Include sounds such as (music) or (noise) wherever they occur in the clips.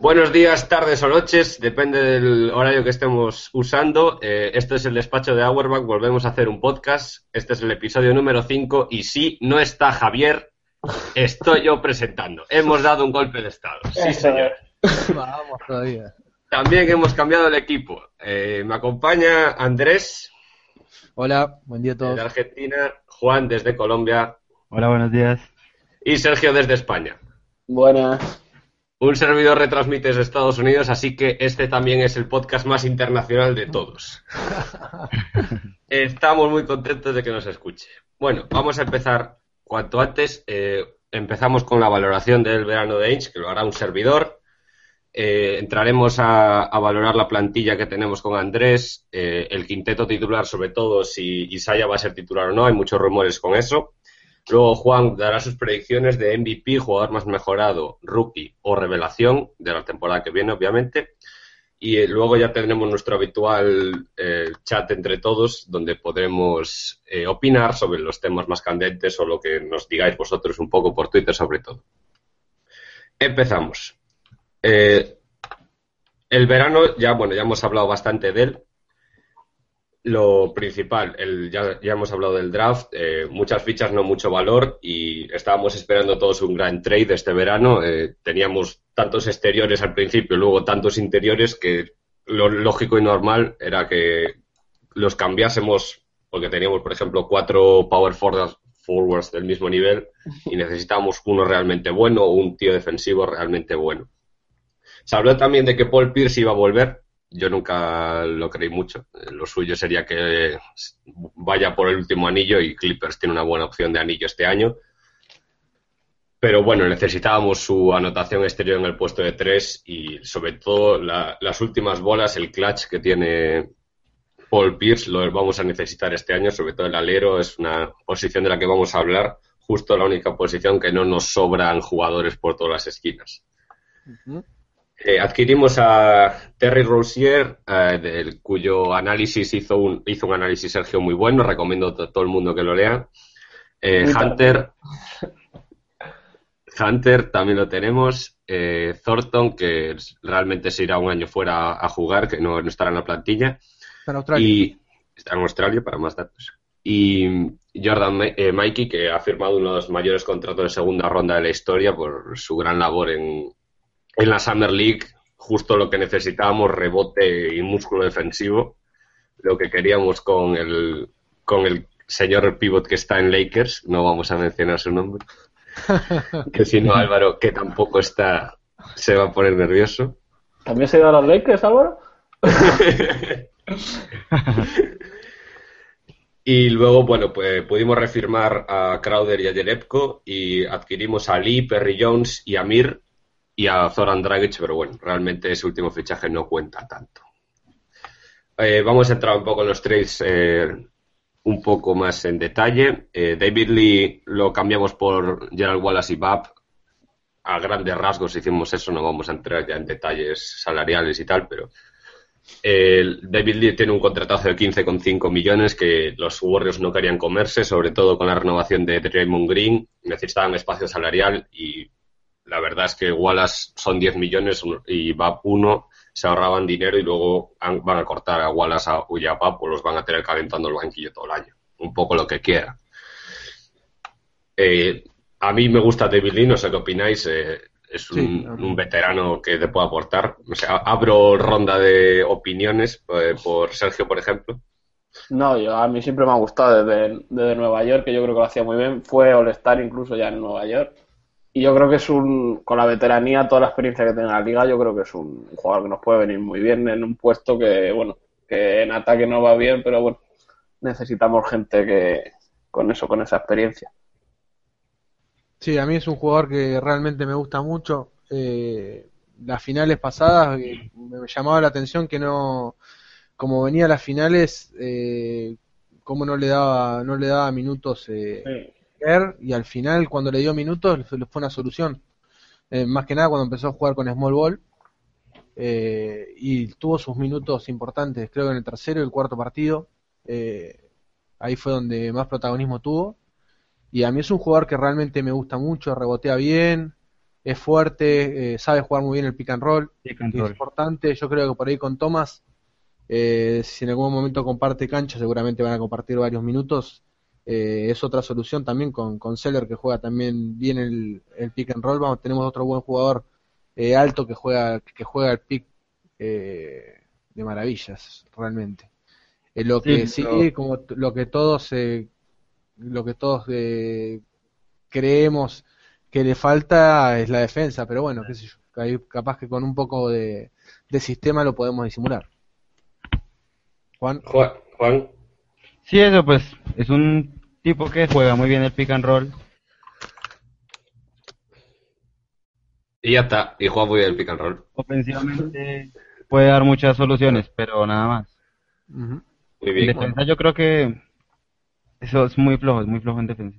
Buenos días, tardes o noches, depende del horario que estemos usando. Eh, esto es el despacho de Auerbach, volvemos a hacer un podcast. Este es el episodio número 5 y sí, no está Javier, estoy yo presentando. Hemos dado un golpe de estado. Sí, señor. Vamos todavía. También hemos cambiado el equipo. Eh, me acompaña Andrés. Hola, buen día a todos. De Argentina, Juan desde Colombia. Hola, buenos días. Y Sergio desde España. Buenas. Un servidor retransmite desde Estados Unidos, así que este también es el podcast más internacional de todos. (laughs) Estamos muy contentos de que nos escuche. Bueno, vamos a empezar cuanto antes. Eh, empezamos con la valoración del verano de Ainge, que lo hará un servidor. Eh, entraremos a, valorar la plantilla que tenemos con Andrés, eh, el quinteto titular, sobre todo si Isaya va a ser titular o no, hay muchos rumores con eso. Luego Juan dará sus predicciones de MVP, jugador más mejorado, rookie o revelación de la temporada que viene, obviamente. Y eh, luego ya tendremos nuestro habitual chat entre todos, donde podremos opinar sobre los temas más candentes o lo que nos digáis vosotros un poco por Twitter, sobre todo. Empezamos. Eh, el verano, ya, bueno, ya hemos hablado bastante de él. Lo principal, el, ya, hemos hablado del draft, eh, muchas fichas, no mucho valor, y estábamos esperando todos un gran trade este verano. Eh, teníamos tantos exteriores al principio, luego tantos interiores, que lo lógico y normal era que los cambiásemos, porque teníamos, por ejemplo, cuatro power forwards del mismo nivel y necesitábamos uno realmente bueno o un tío defensivo realmente bueno. Se habló también de que Paul Pierce iba a volver. Yo nunca lo creí mucho. Lo suyo sería que vaya por el último anillo y Clippers tiene una buena opción de anillo este año. Pero bueno, necesitábamos su anotación exterior en el puesto de tres y sobre todo las últimas bolas, el clutch que tiene Paul Pierce, lo vamos a necesitar este año. Sobre todo el alero es una posición de la que vamos a hablar. Justo la única posición que no nos sobran jugadores por todas las esquinas. Eh, adquirimos a Terry Rosier, eh, cuyo análisis hizo un, hizo un análisis Sergio muy bueno, recomiendo a todo el mundo que lo lea. Eh, Hunter, Hunter también lo tenemos. Thornton, que realmente se irá un año fuera a jugar, que no, estará en la plantilla. Está en Australia. Y está en Australia, para más datos. Y Jordan Mikey, que ha firmado uno de los mayores contratos de segunda ronda de la historia por su gran labor en, en la Summer League justo lo que necesitábamos, rebote y músculo defensivo, lo que queríamos con el, con el señor pivot que está en Lakers, no vamos a mencionar su nombre, (laughs) que si no Álvaro, que tampoco está, se va a poner nervioso. ¿También se ido a los Lakers, Álvaro? (laughs) y luego, bueno, pues pudimos refirmar a Crowder y a Jerebko y adquirimos a Lee, Perry Jones y a Mir, y a Zoran Dragic, pero bueno, realmente ese último fichaje no cuenta tanto. Eh, vamos a entrar un poco en los trades eh, un poco más en detalle. Eh, David Lee lo cambiamos por Gerald Wallace y Bab. A grandes rasgos hicimos eso, no vamos a entrar ya en detalles salariales y tal, pero David Lee tiene un contratazo de 15,5 millones que los Warriors no querían comerse, sobre todo con la renovación de Draymond Green. Necesitaban espacio salarial y la verdad es que Wallace son 10 millones y VAP 1 se ahorraban dinero y luego van a cortar a Wallace a VAP o los van a tener calentando el banquillo todo el año. Un poco lo que quiera. Eh, a mí me gusta David Lee, no sé qué opináis. Eh, es un, veterano que te puede aportar. O sea, abro ronda de opiniones eh, por Sergio, por ejemplo. No, yo a mí siempre me ha gustado desde, desde Nueva York, que yo creo que lo hacía muy bien. Fue All-Star incluso ya en Nueva York y yo creo que es un, con la veteranía, toda la experiencia que tiene la liga, yo creo que es un jugador que nos puede venir muy bien en un puesto que, bueno, que en ataque no va bien, pero bueno, necesitamos gente que con eso, con esa experiencia. Sí, a mí es un jugador que realmente me gusta mucho. Eh, las finales pasadas eh, me llamaba la atención que no, como venía a las finales, eh, como no le daba, no le daba minutos eh, y al final cuando le dio minutos fue una solución. Eh, más que nada cuando empezó a jugar con Small Ball eh, y tuvo sus minutos importantes, creo que en el tercero y el cuarto partido. Eh, ahí fue donde más protagonismo tuvo. Y a mí es un jugador que realmente me gusta mucho, rebotea bien, es fuerte, eh, sabe jugar muy bien el pick and roll, Pick and que es importante. Yo creo que por ahí con Thomas, eh, si en algún momento comparte cancha, seguramente van a compartir varios minutos. Eh, es otra solución también con, con Seller, que juega también bien el, el pick and roll. Vamos, tenemos otro buen jugador eh, alto que juega, que juega el pick eh, de maravillas, realmente. Eh, lo que sí, pero- como lo que todos, eh, lo que todos eh, creemos que le falta es la defensa, pero bueno, qué sé yo, capaz que con un poco de, de sistema lo podemos disimular. Juan, Juan, Juan, Sí, eso pues es un tipo que juega muy bien el pick and roll. y ya está. Y Juan muy bien el pick and roll. Ofensivamente puede dar muchas soluciones, pero nada más. Muy En bien. defensa yo creo que eso es muy flojo, es muy flojo en defensa.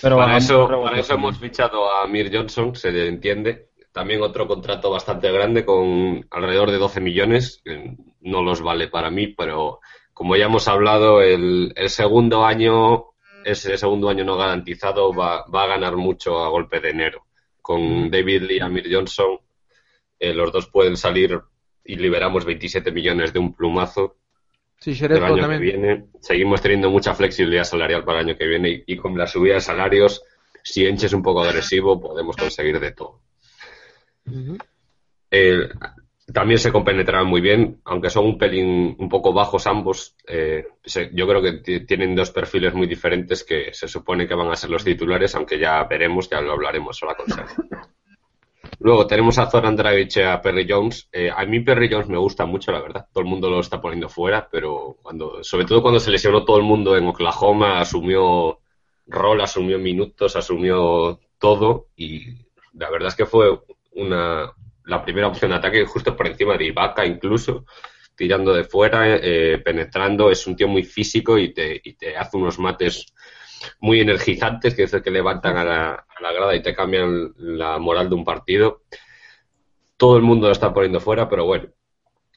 Pero Para eso, para eso hemos fichado a Mir Johnson, se le entiende. También otro contrato bastante grande con alrededor de 12 millones. que No los vale para mí, pero como ya hemos hablado, el, el segundo año, ese segundo año no garantizado, va, va a ganar mucho a golpe de enero. Con David Lee y Amir Johnson, eh, los dos pueden salir y liberamos 27 millones de un plumazo Sí, del Jerezo año que también. viene. Seguimos teniendo mucha flexibilidad salarial para el año que viene y, y con la subida de salarios, si Enche es un poco agresivo, podemos conseguir de todo. Eh, también se compenetrarán muy bien, aunque son un pelín un poco bajos ambos. eh, se- yo creo que ti- tienen dos perfiles muy diferentes que se supone que van a ser los titulares, aunque ya veremos, ya lo hablaremos ahora con. Luego tenemos a Zoran Dragic y a Perry Jones. Eh, a mí Perry Jones me gusta mucho, la verdad. Todo el mundo lo está poniendo fuera, pero cuando, sobre todo cuando se lesionó todo el mundo en Oklahoma, asumió rol, asumió minutos, asumió todo y la verdad es que fue una la primera opción de ataque justo por encima de Ibaka incluso tirando de fuera, eh, penetrando, es un tío muy físico y te, y te hace unos mates muy energizantes, que es el que levantan a la, a la grada y te cambian la moral de un partido. Todo el mundo lo está poniendo fuera, pero bueno,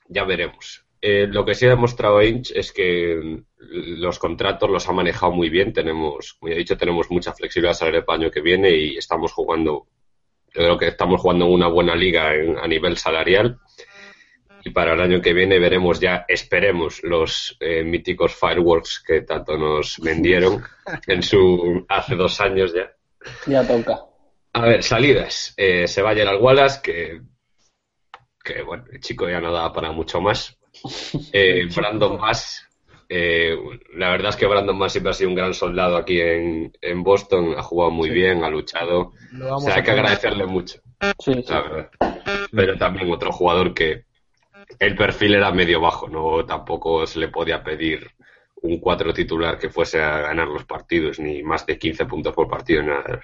ya veremos. Eh, lo que sí ha demostrado Inch es que los contratos los ha manejado muy bien. Tenemos, como ya he dicho, tenemos mucha flexibilidad salarial para el año que viene y estamos jugando, yo creo que estamos jugando en una buena liga en- a nivel salarial. Y para el año que viene veremos ya, esperemos, los eh, míticos fireworks que tanto nos vendieron (laughs) en su hace dos años ya. Ya toca. A ver, salidas. Eh, se va Gerald Wallace, que, que bueno, el chico ya no da para mucho más. Eh, (laughs) Brandon Bass, eh, la verdad es que Brandon Bass siempre ha sido un gran soldado aquí en, en Boston, ha jugado muy Sí. bien, ha luchado. O sea, hay que agradecerle mucho, Sí, sí. la verdad. Pero también otro jugador que el perfil era medio bajo, no tampoco se le podía pedir un cuatro titular que fuese a ganar los partidos, ni más de 15 puntos por partido, nada.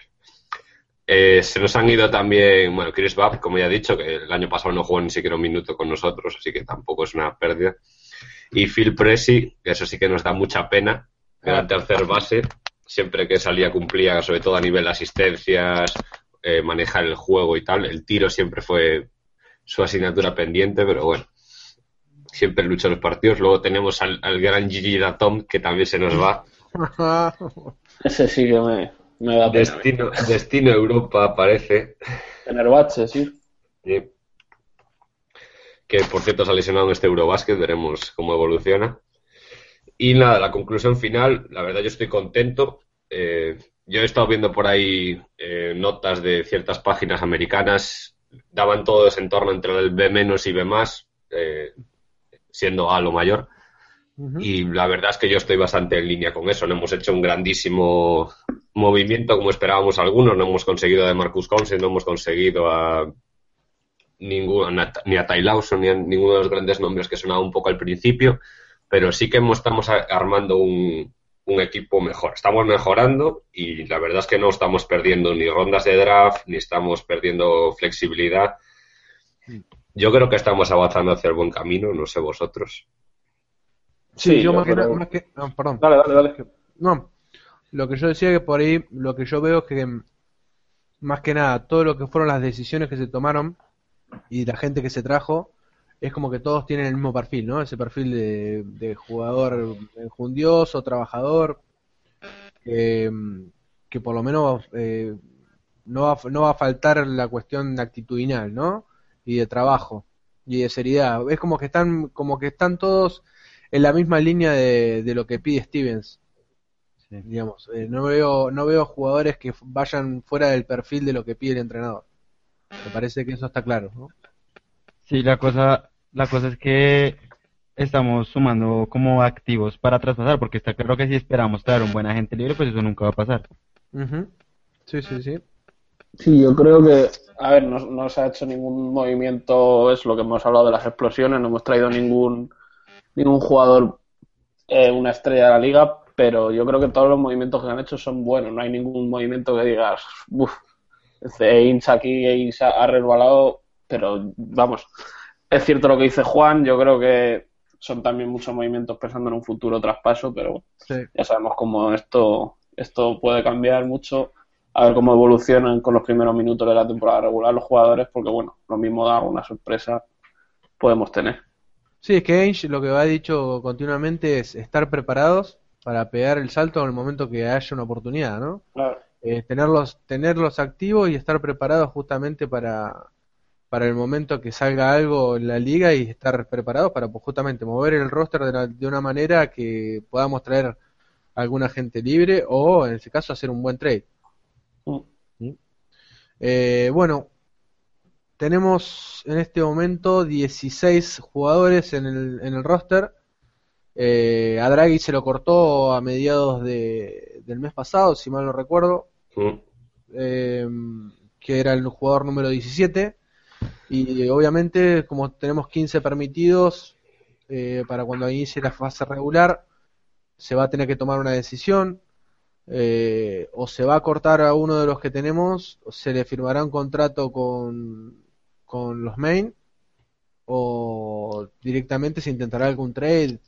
Eh, se nos han ido también, bueno, Chris Babb, como ya he dicho, que el año pasado no jugó ni siquiera un minuto con nosotros, así que tampoco es una pérdida. Y Phil Pressey, que eso sí que nos da mucha pena, que era el tercer base, siempre que salía cumplía, sobre todo a nivel de asistencias, eh, manejar el juego y tal. El tiro siempre fue su asignatura pendiente, pero bueno, siempre luchó los partidos. Luego tenemos al, al gran Gigi Datom, que también se nos va. (laughs) Ese sí que me, me da pena. Destino, destino Europa parece. Tener bache, sí. Sí. Que por cierto se ha lesionado en este Eurobasket, veremos cómo evoluciona. Y nada, la conclusión final, la verdad yo estoy contento. Eh, yo he estado viendo por ahí eh, notas de ciertas páginas americanas, daban todo ese entorno entre el B menos y B más, eh, siendo A lo mayor. Y la verdad es que yo estoy bastante en línea con eso. No hemos hecho un grandísimo movimiento como esperábamos algunos. No hemos conseguido a Marcus Cousins, no hemos conseguido a ninguno, ni a Ty Lawson, ni a ninguno de los grandes nombres que sonaba un poco al principio. Pero sí que hemos- estamos armando un, un equipo mejor. Estamos mejorando y la verdad es que no estamos perdiendo ni rondas de draft, ni estamos perdiendo flexibilidad. Yo creo que estamos avanzando hacia el buen camino, no sé vosotros. Sí, Sí, yo yo más que creo- más que- ah, perdón. Dale, dale, dale. No, lo que yo decía que por ahí, lo que yo veo es que más que nada, todo lo que fueron las decisiones que se tomaron y la gente que se trajo, es como que todos tienen el mismo perfil, ¿no? Ese perfil de, de jugador enjundioso, trabajador, que, mm, que por lo menos eh, no va, no va a faltar la cuestión actitudinal, ¿no? Y de trabajo y de seriedad. Es como que están, como que están todos en la misma línea de, de lo que pide Stevens. Sí. Digamos, eh, no veo, no veo jugadores que vayan fuera del perfil de lo que pide el entrenador. Me parece que eso está claro, ¿no? Sí, la cosa, la cosa es que estamos sumando como activos para traspasar, porque está claro que si esperamos traer un buen agente libre, pues eso nunca va a pasar. Sí, sí, sí. Sí, yo creo que, a ver, no, no se ha hecho ningún movimiento, es lo que hemos hablado de las explosiones, no hemos traído ningún, ningún jugador, eh, una estrella de la liga, pero yo creo que todos los movimientos que han hecho son buenos, no hay ningún movimiento que digas, uff, Ainge aquí, Ainge ha resbalado, pero vamos, es cierto lo que dice Juan, yo creo que son también muchos movimientos pensando en un futuro traspaso, pero Sí. ya sabemos cómo esto, esto puede cambiar mucho. A ver cómo evolucionan con los primeros minutos de la temporada regular los jugadores, porque bueno, lo mismo da alguna sorpresa podemos tener. Sí, es que Ainge lo que ha dicho continuamente es estar preparados para pegar el salto en el momento que haya una oportunidad, ¿no? Claro. Eh, tenerlos, tenerlos activos y estar preparados justamente para, para el momento que salga algo en la liga y estar preparados para pues, justamente mover el roster de, la- de una manera que podamos traer alguna gente libre o en ese caso hacer un buen trade. Mm. Eh, bueno, tenemos en este momento 16 jugadores en el, en el roster. Eh, a Draghi se lo cortó a mediados de- del mes pasado, si mal no recuerdo, Eh, que era el jugador número 17. Y obviamente, como tenemos 15 permitidos eh, para cuando inicie la fase regular, se va a tener que tomar una decisión. eh, o se va a cortar a uno de los que tenemos, o se le firmará un contrato con, con los main, o directamente se intentará algún trade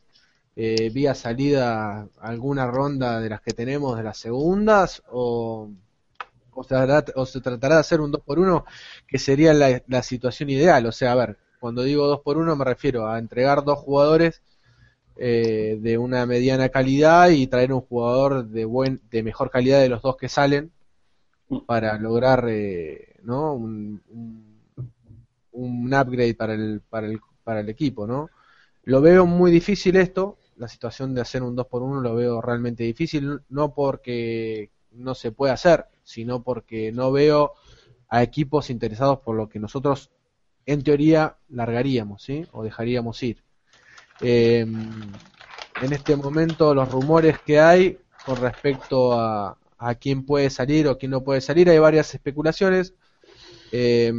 eh, vía salida alguna ronda de las que tenemos de las segundas, o, se, tratará de hacer un 2 por 1 que sería la, la situación ideal. O sea, a ver, cuando digo 2 por 1 me refiero a entregar dos jugadores eh, de una mediana calidad y traer un jugador de buen de mejor calidad de los dos que salen para lograr eh, ¿no? un, un, un upgrade para el, para el para el equipo, ¿no? Lo veo muy difícil esto, la situación de hacer un 2 por 1 lo veo realmente difícil, no porque no se pueda hacer, sino porque no veo a equipos interesados por lo que nosotros en teoría largaríamos, ¿sí? O dejaríamos ir. Eh, en este momento los rumores que hay con respecto a, a quién puede salir o quién no puede salir, hay varias especulaciones. Eh,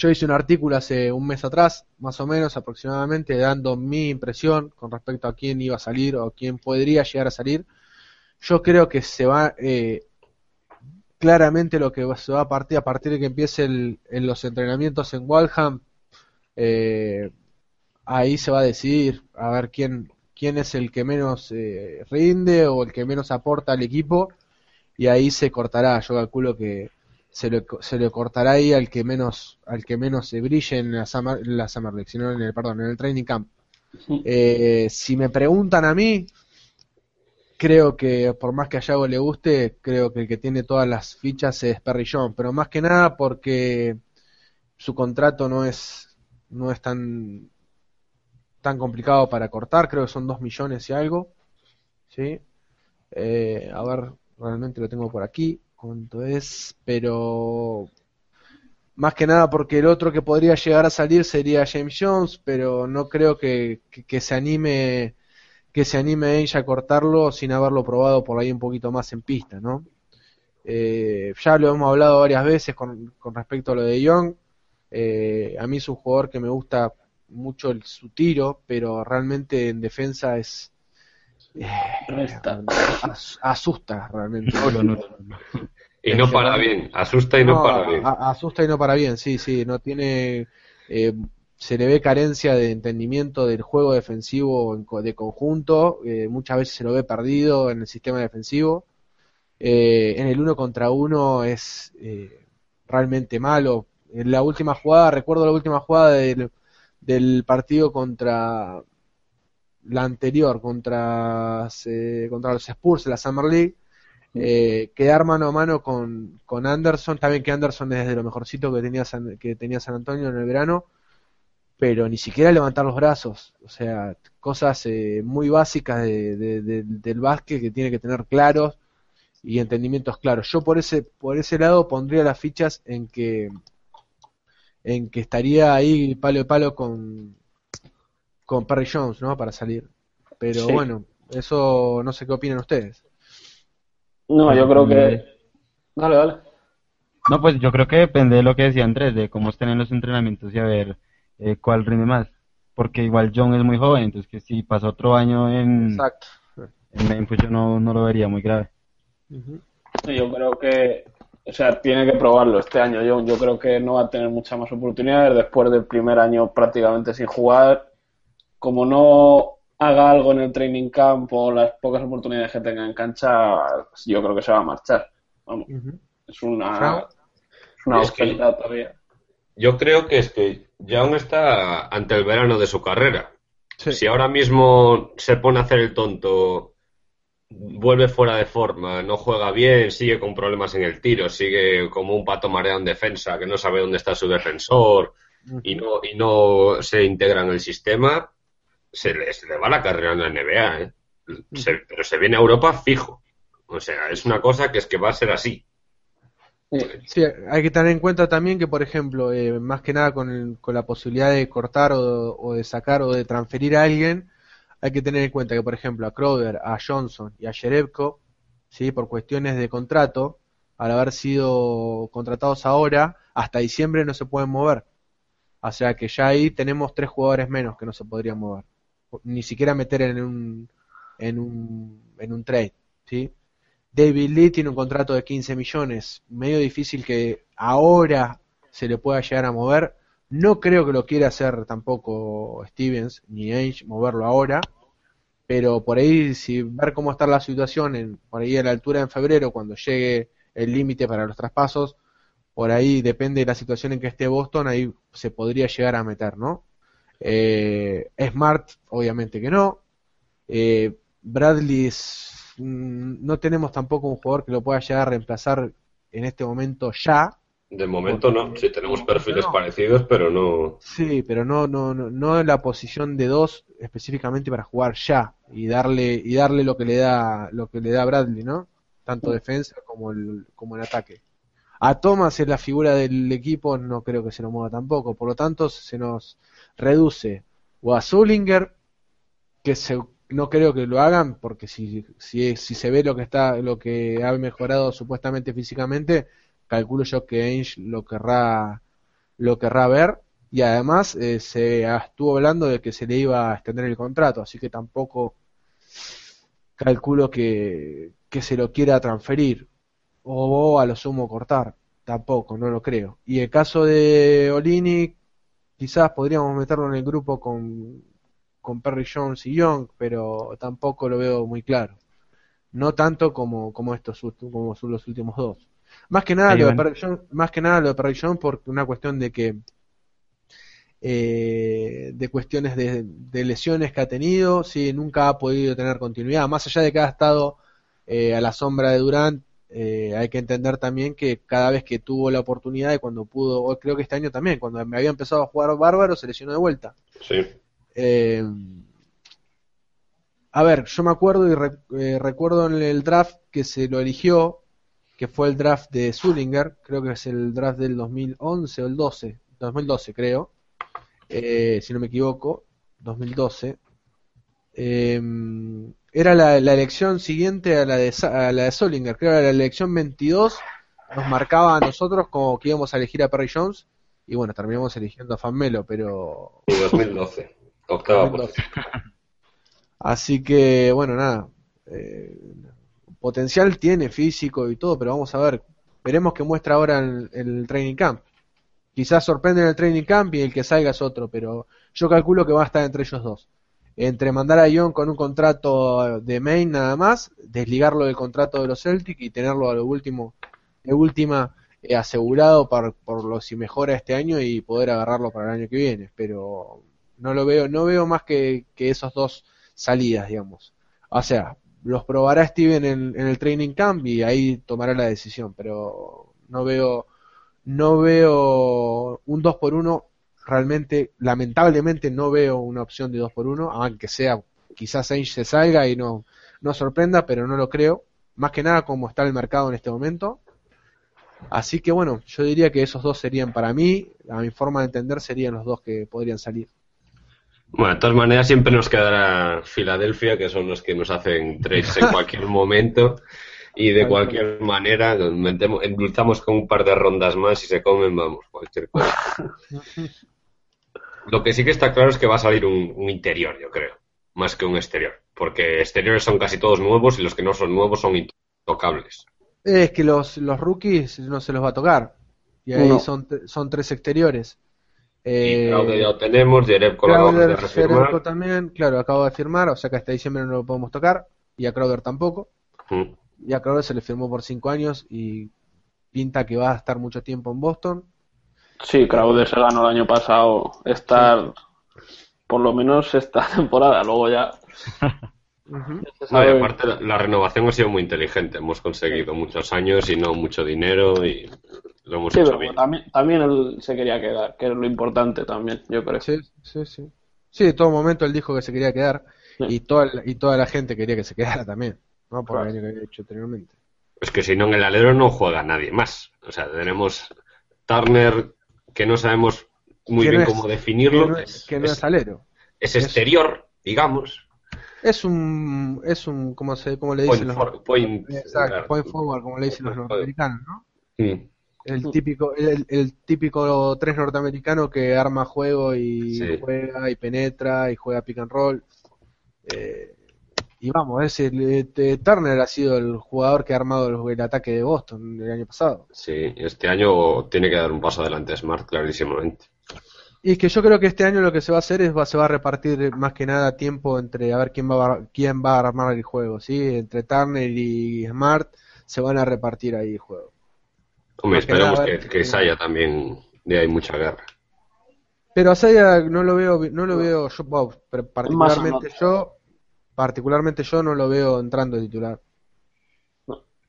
yo hice un artículo hace un mes atrás, más o menos aproximadamente, dando mi impresión con respecto a quién iba a salir o quién podría llegar a salir. Yo creo que se va eh, claramente lo que se va a partir a partir de que empiece el, en los entrenamientos en Walham. Eh, ahí se va a decidir a ver quién quién es el que menos eh, rinde o el que menos aporta al equipo y ahí se cortará. Yo calculo que se le, se le cortará ahí al que menos al que menos se brille en la Summer, en la Summer League, sino en el perdón, en el training camp. Eh, si me preguntan a mí, creo que por más que a Yago le guste, creo que el que tiene todas las fichas es Perry John, pero más que nada porque su contrato no es no es tan tan complicado para cortar, creo que son 2 millones y algo. ¿Sí? Eh, a ver, realmente lo tengo por aquí, cuánto es, pero más que nada porque el otro que podría llegar a salir sería James Jones, pero no creo que, que, se anime que se anime ella a cortarlo sin haberlo probado por ahí un poquito más en pista, ¿no? Eh, ya lo hemos hablado varias veces con, con respecto a lo de Young. Eh, a mí es un jugador que me gusta mucho el, su tiro, pero realmente en defensa es Resta. as- asusta realmente. No, no, no, no. (laughs) Y no para bien, asusta y no, No, para bien. a- asusta y no para bien, sí, sí, no tiene, eh, se le ve carencia de entendimiento del juego defensivo en co- de conjunto, eh, muchas veces se lo ve perdido en el sistema defensivo, Eh, en el uno contra uno es eh, realmente malo. En la última jugada, recuerdo la última jugada del, del partido contra la anterior, contra, se- contra los Spurs de la Summer League, eh, quedar mano a mano con, con Anderson, también que Anderson es de lo mejorcito que tenía San, que tenía San Antonio en el verano, pero ni siquiera levantar los brazos, o sea, cosas eh, muy básicas de, de- de- del básquet que tiene que tener claros y entendimientos claros. Yo por ese por ese lado pondría las fichas en que en que estaría ahí palo a palo con con Perry Jones, ¿no? Para salir. Pero Sí. bueno, eso no sé qué opinan ustedes. No, yo creo que. Dale, dale. No, pues yo creo que depende de lo que decía Andrés, de cómo estén en los entrenamientos y a ver eh, cuál rinde más. Porque igual John es muy joven, entonces que si pasa otro año en, Exacto. en Memphis yo no, no lo vería muy grave. Yo creo que, o sea, tiene que probarlo este año. Yo, yo creo que no va a tener muchas más oportunidades después del primer año prácticamente sin jugar. Como no haga algo en el training camp o las pocas oportunidades que tenga en cancha, yo creo que se va a marchar. Vamos, es una, es una Es que- oferta todavía. Yo creo que es que Young está ante el verano de su carrera. Sí. Si ahora mismo se pone a hacer el tonto, vuelve fuera de forma, no juega bien, sigue con problemas en el tiro, sigue como un pato mareado en defensa, que no sabe dónde está su defensor y no, y no se integra en el sistema, se le, se le va la carrera en la NBA, ¿eh? Se- pero se viene a Europa fijo. O sea, es una cosa que es que va a ser así. Sí, hay que tener en cuenta también que, por ejemplo, eh, más que nada con, el- con la posibilidad de cortar o, o de sacar o de transferir a alguien, hay que tener en cuenta que, por ejemplo, a Crowder, a Johnson y a Jerebko, ¿sí? por cuestiones de contrato, al haber sido contratados ahora, hasta diciembre no se pueden mover. O sea que ya ahí tenemos tres jugadores menos que no se podrían mover. Ni siquiera meter en un, en un, en un trade, ¿sí? David Lee tiene un contrato de 15 millones, medio difícil que ahora se le pueda llegar a mover. No creo que lo quiera hacer tampoco Stevens ni Ainge, moverlo ahora, pero por ahí, si ver cómo está la situación, en, por ahí a la altura en febrero, cuando llegue el límite para los traspasos, por ahí depende de la situación en que esté Boston, ahí se podría llegar a meter, ¿no? Eh, Smart, obviamente que no. Eh, Bradley es- mm, no tenemos tampoco un jugador que lo pueda llegar a reemplazar en este momento ya. De momento no, sí tenemos perfiles No. parecidos, pero no. Sí, pero no, no, no, no en la posición de dos específicamente para jugar ya y darle y darle lo que le da lo que le da Bradley, ¿no? Tanto defensa como el como el ataque. A Thomas es la figura del equipo, no creo que se lo mueva tampoco. Por lo tanto, se nos reduce o a Zullinger, que se, no creo que lo hagan, porque si, si, si se ve lo que está, lo que ha mejorado supuestamente físicamente, calculo yo que Ainge lo querrá, lo querrá ver. Y además eh, se estuvo hablando de que se le iba a extender el contrato, así que tampoco calculo que se lo quiera transferir o a lo sumo cortar. Tampoco, no lo creo. Y el caso de Olini, quizás podríamos meterlo en el grupo con, con Perry Jones y Young, pero tampoco lo veo muy claro. No tanto como, como estos como son los últimos dos. Más que nada Ahí lo de. Perry Jones, más que nada lo de Perry Jones por una cuestión de que eh, de cuestiones de, de lesiones que ha tenido, sí, nunca ha podido tener continuidad. Más allá de que ha estado eh, a la sombra de Durant, eh, hay que entender también que cada vez que tuvo la oportunidad y cuando pudo, creo que este año también, cuando me había empezado a jugar bárbaro, se lesionó de vuelta. Sí. Eh, a ver, yo me acuerdo y re- eh, recuerdo en el draft que se lo eligió, que fue el draft de Zullinger, creo que es el draft del 2011 o el 12, 2012 creo, si no me equivoco, 2012. Eh, era la, la elección siguiente a la de a la de Solinger, creo que era la elección 22, nos marcaba a nosotros como que íbamos a elegir a Perry Jones y bueno, terminamos eligiendo a Fanmelo, pero Y 2012. Octava 2012. posición. Así que, bueno, nada. eh, potencial tiene físico y todo, pero vamos a ver. Veremos qué muestra ahora en el training camp. Quizás sorprende en el training camp y el que salga es otro, pero yo calculo que va a estar entre ellos dos. Entre mandar a Ion con un contrato de main nada más, desligarlo del contrato de los Celtic y tenerlo a lo último, de última, eh, asegurado por, por lo si mejora este año y poder agarrarlo para el año que viene. Pero no lo veo, no veo más que, que esos dos salidas, digamos. O sea, los probará Steven en, en el training camp y ahí tomará la decisión, pero no veo no veo un 2 por 1 realmente, lamentablemente no veo una opción de 2 por 1 aunque sea quizás Ainge se salga y no, no sorprenda, pero no lo creo, más que nada como está el mercado en este momento. Así que bueno, yo diría que esos dos serían para mí, a mi forma de entender, serían los dos que podrían salir. Bueno, de todas maneras siempre nos quedará Filadelfia, que son los que nos hacen trades en (laughs) cualquier momento. Y de cualquier manera, nos metemos, endulzamos con un par de rondas más y se comen, vamos, cualquier cosa. (laughs) Lo que sí que está claro es que va a salir un, un interior, yo creo, más que un exterior. Porque exteriores son casi todos nuevos y los que no son nuevos son intocables. Es que los, los rookies no se los va a tocar. Y ahí No. son, son tres exteriores. Y Eh, Crowder ya lo tenemos, Jerebko lo acabamos de refirmar. También, claro, acabo de firmar, o sea que hasta diciembre no lo podemos tocar. Y a Crowder tampoco. Mm. Y a Crowder se le firmó por cinco años y pinta que va a estar mucho tiempo en Boston. Sí, Crowder se ganó el año pasado estar por lo menos esta (laughs) temporada, luego ya (laughs) No, y sabe- aparte la, la renovación ha sido muy inteligente. Hemos conseguido muchos años y no mucho dinero y lo hemos Sí, hecho pero bien. también, también él se quería quedar, que es lo importante también, yo creo. Sí, sí, sí. Sí, en todo momento él dijo que se quería quedar Sí. y toda, y toda la gente quería que se quedara también, ¿no? Por Claro. el año que había hecho anteriormente. Es que si no en el alero no juega nadie más. O sea, tenemos Turner que no sabemos muy no bien es- cómo definirlo. Que no, es, que no es es, alero. es exterior, digamos. Es un, es un, ¿cómo, se, cómo le Point, dicen los for- point, Exacto, claro. point forward, como le dicen los Point norteamericanos, ¿no? Mm. El típico, el, el típico tres norteamericano que arma juego y Sí. juega y penetra y juega pick and roll. Eh, y vamos, ese, este, Turner ha sido el jugador que ha armado el, el ataque de Boston el año pasado. Sí, este año tiene que dar un paso adelante Smart, clarísimamente. Y que yo creo que este año lo que se va a hacer es va, se va a repartir más que nada tiempo entre a ver quién va a, quién va a armar el juego, ¿sí? Entre Turner y Smart se van a repartir ahí el juego. Hombre, Más que esperemos nada, que, que Saya también de ahí mucha guerra. Pero a Saya no lo veo, no lo veo yo, particularmente yo, particularmente yo no lo veo entrando de titular.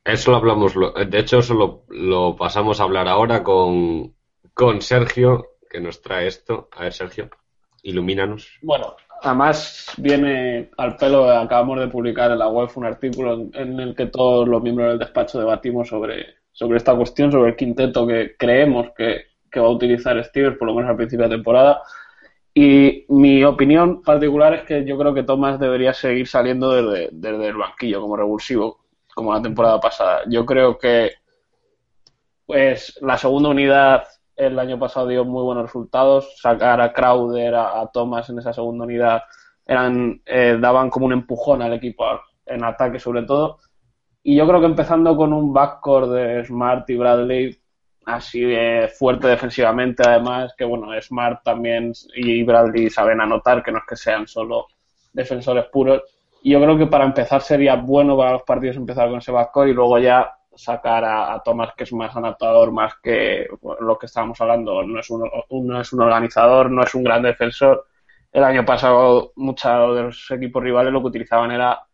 Eso lo hablamos, lo- de hecho, eso lo, lo pasamos a hablar ahora con, con Sergio, que nos trae esto. A ver, Sergio, ilumínanos. Bueno, además viene al pelo, acabamos de publicar en la web un artículo en, en el que todos los miembros del despacho debatimos sobre, sobre esta cuestión, sobre el quinteto que creemos que, que va a utilizar Stevens, por lo menos al principio de temporada. Y mi opinión particular es que yo creo que Thomas debería seguir saliendo desde, desde el banquillo como revulsivo, como la temporada pasada. Yo creo que pues la segunda unidad el año pasado dio muy buenos resultados. Sacar a Crowder, a, Thomas en esa segunda unidad eran eh, daban como un empujón al equipo en ataque sobre todo. Y yo creo que empezando con un backcourt de Smart y Bradley así de fuerte defensivamente además, que bueno, Smart también y Bradley saben anotar, que no es que sean solo defensores puros. Y yo creo que para empezar sería bueno para los partidos empezar con ese backcourt y luego ya sacar a, a Thomas, que es más anotador, más que bueno, lo que estábamos hablando. No es, un, no es un organizador, no es un gran defensor. El año pasado, muchos de los equipos rivales lo que utilizaban era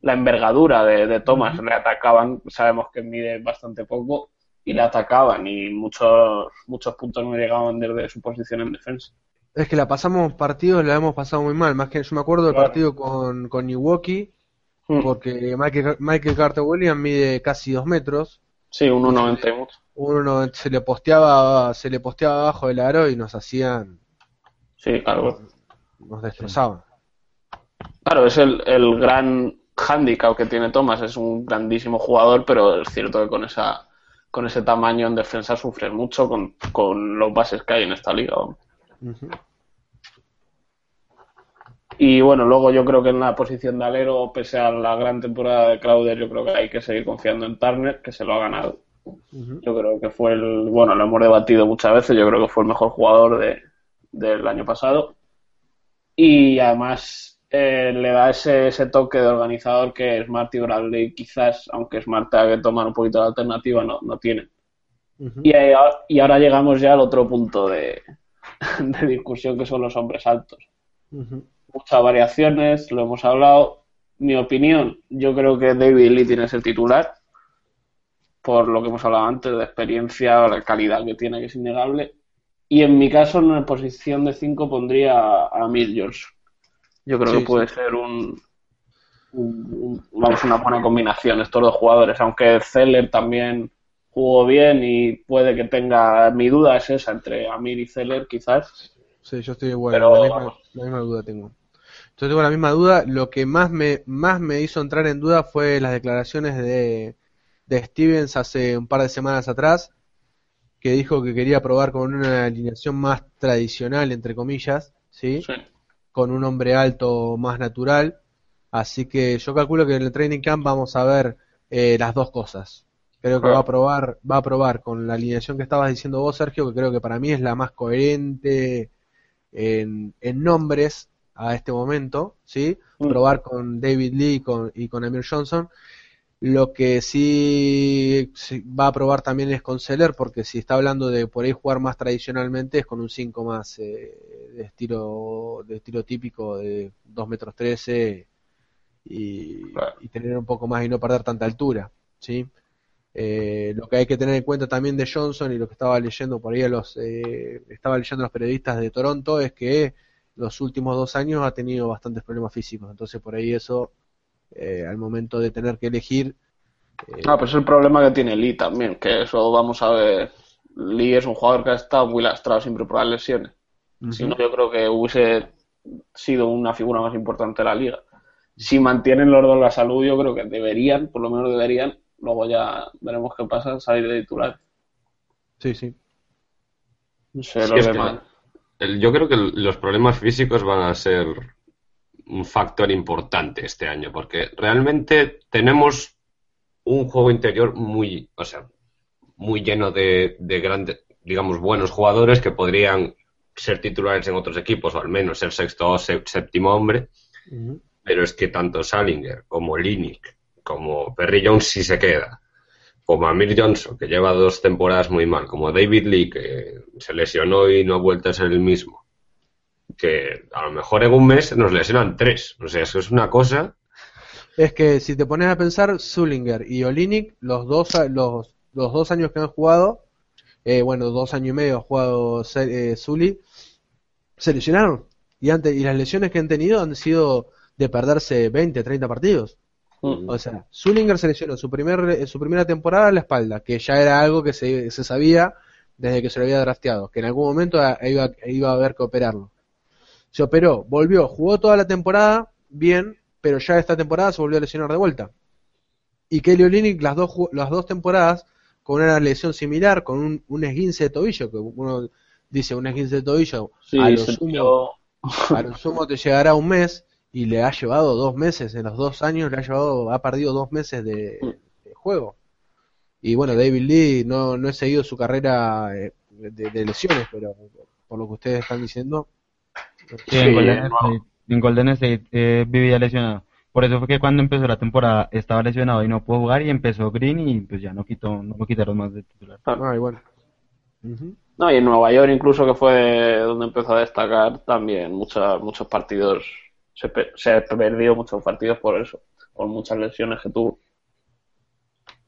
la envergadura de, de Thomas. Le atacaban, sabemos que mide bastante poco, y le atacaban, y muchos, muchos puntos no llegaban desde su posición en defensa. Es que la pasamos partidos, la hemos pasado muy mal. Más que yo me acuerdo del Claro. partido con, con Milwaukee, Mm. porque Michael, Michael Carter Williams mide casi dos metros. Sí, un 1.90 y mucho. Uno se le posteaba, se le posteaba abajo del aro y nos hacían, Sí, claro. nos destrozaban. Claro, es el, el gran handicap que tiene Thomas. Es un grandísimo jugador, pero es cierto que con esa con ese tamaño en defensa sufre mucho con, con los bases que hay en esta liga. Y bueno, luego yo creo que en la posición de alero, pese a la gran temporada de Crowder, yo creo que hay que seguir confiando en Turner, que se lo ha ganado. Yo creo que fue el, bueno, lo hemos debatido muchas veces, yo creo que fue el mejor jugador de, del año pasado. Y además eh, le da ese, ese toque de organizador que Smart y Bradley quizás, aunque Smart tenga que tomar un poquito de alternativa, no, no tienen. Y, ahí- y ahora llegamos ya al otro punto de, (laughs) de discusión que son los hombres altos muchas variaciones, lo hemos hablado. mi opinión, yo creo que David Lee tiene que ser titular, por lo que hemos hablado antes, de experiencia, la calidad que tiene, que es innegable. Y en mi caso, en la posición de 5 pondría a, a Johnson. Yo creo Sí, que puede ser un, un- un- vamos, una buena combinación estos dos jugadores, aunque Zeller también jugó bien y puede que tenga, mi duda es esa, entre Amir y Zeller quizás. Sí, yo estoy igual, Pero- la, misma, la misma duda tengo. Yo tengo la misma duda. Lo que más me, más me hizo entrar en duda fue las declaraciones de, de Stevens hace un par de semanas atrás, que dijo que quería probar con una alineación más tradicional, entre comillas, ¿sí? Sí. Con un hombre alto más natural. Así que yo calculo que en el training camp vamos a ver eh, las dos cosas. Creo que Claro. va a probar, va a probar con la alineación que estabas diciendo vos, Sergio, que creo que para mí es la más coherente en, en nombres a este momento, ¿sí? Mm. Probar con David Lee y con, y con Amir Johnson. Lo que sí, va a probar también es con Seller, porque si está hablando de por ahí jugar más tradicionalmente es con un 5 más eh, de estilo de estilo típico de 2 metros 13 y, Claro. y tener un poco más y no perder tanta altura, ¿sí? Eh, lo que hay que tener en cuenta también de Johnson y lo que estaba leyendo por ahí a los eh, estaba leyendo a los periodistas de Toronto es que los últimos dos años ha tenido bastantes problemas físicos, entonces por ahí eso eh, al momento de tener que elegir eh, Ah, pues es el problema que tiene Lee también, que eso vamos a ver. Lee es un jugador que ha estado muy lastrado siempre por las lesiones. Si no, yo creo que hubiese sido una figura más importante de la liga. Si mantienen los dos la salud, yo creo que deberían, por lo menos deberían, luego ya veremos qué pasa, salir de titular. sí, sí. No sé, Sí, que demás. el- yo creo que los problemas físicos van a ser un factor importante este año, porque realmente tenemos un juego interior muy, o sea, muy lleno de, de grandes, digamos, buenos jugadores que podrían ser titulares en otros equipos, o al menos ser sexto o sé- séptimo hombre, pero es que tanto Salinger como Linick, como Perry Jones si se queda, como Amir Johnson, que lleva dos temporadas muy mal, como David Lee, que se lesionó y no ha vuelto a ser el mismo, que a lo mejor en un mes nos lesionan tres. O sea, eso es una cosa. Es que si te pones a pensar, Zullinger y Olinik, los dos, a- los, los dos años que han jugado, eh, bueno, dos años y medio ha jugado Se- eh, Zully, se lesionaron. Y, antes, y las lesiones que han tenido han sido de perderse 20, 30 partidos. Mm. O sea, Zullinger se lesionó su, primer, en su primera temporada a la espalda, que ya era algo que se, se sabía desde que se lo había drafteado, que en algún momento iba, iba a haber que operarlo. Se operó, volvió, jugó toda la temporada bien, pero ya esta temporada se volvió a lesionar de vuelta. Y Kelly Olynyk las dos, las dos temporadas con una lesión similar, con un, un esguince de tobillo, que uno dice un esguince de tobillo, Sí, a lo sumo tiró- a lo sumo te llegará un mes y le ha llevado dos meses, en los dos años le ha llevado, ha perdido dos meses de, de juego. Y bueno, David Lee no, no he seguido su carrera eh, de, de lesiones, pero por lo que ustedes están diciendo, Sí, en Golden no. State, en Golden State, eh, vivía lesionado. Por eso fue que cuando empezó la temporada estaba lesionado y no pudo jugar y empezó Green y pues ya no quitó, no lo quitaron más de titular. ay, bueno. Ujú. No, y en Nueva York incluso que fue donde empezó a destacar también muchos muchos partidos, se, pe- se muchos partidos por eso, por muchas lesiones que tuvo.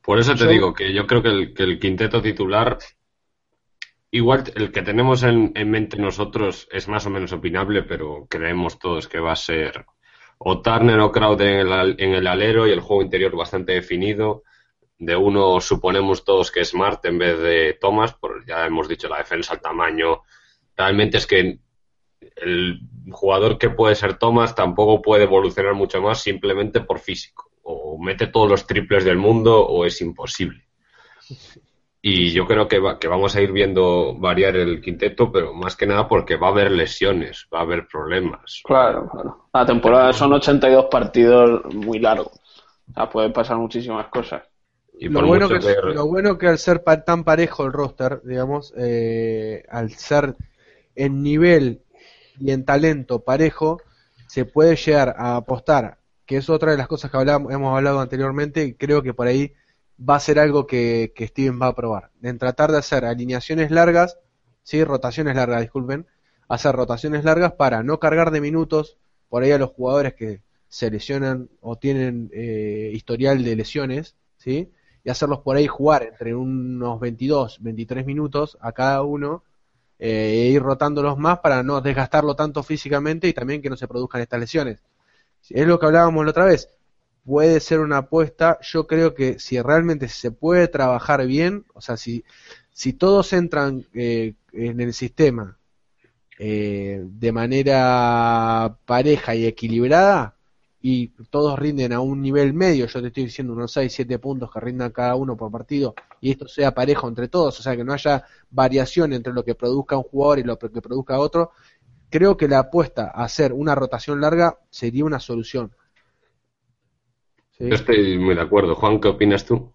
Por eso te digo que yo creo que el, que el quinteto titular, igual el que tenemos en, en mente nosotros es más o menos opinable, pero creemos todos que va a ser o Turner o Crowder en el, en el alero y el juego interior bastante definido. De uno suponemos todos que es Smart en vez de Thomas, por ya hemos dicho la defensa, el tamaño. Realmente es que el jugador que puede ser Thomas tampoco puede evolucionar mucho más simplemente por físico. O mete todos los triples del mundo o es imposible. Y yo creo que, va- que vamos a ir viendo variar el quinteto, pero más que nada porque va a haber lesiones, va a haber problemas. Claro, claro. La temporada son 82 partidos muy largos. O sea, pueden pasar muchísimas cosas. Y Lo bueno, que, que- lo bueno que al ser pa- tan parejo el roster, digamos, eh, al ser en nivel y en talento parejo, se puede llegar a apostar, que es otra de las cosas que hablamos, hemos hablado anteriormente, y creo que por ahí va a ser algo que, que Steven va a probar. En tratar de hacer alineaciones largas, sí, rotaciones largas, disculpen, hacer rotaciones largas para no cargar de minutos por ahí a los jugadores que se lesionan o tienen eh, historial de lesiones, ¿sí? Y hacerlos por ahí jugar entre unos 22, 23 minutos a cada uno eh, e ir rotándolos más para no desgastarlo tanto físicamente y también que no se produzcan estas lesiones. Es lo que hablábamos la otra vez. Puede ser una apuesta. Yo creo que si realmente se puede trabajar bien, o sea, si, si todos entran eh, en el sistema eh, de manera pareja y equilibrada y todos rinden a un nivel medio, yo te estoy diciendo unos 6, 7 puntos que rindan cada uno por partido y esto sea parejo entre todos, o sea que no haya variación entre lo que produzca un jugador y lo que produzca otro, creo que la apuesta a hacer una rotación larga sería una solución. Yo estoy muy de acuerdo. Juan, ¿qué opinas tú?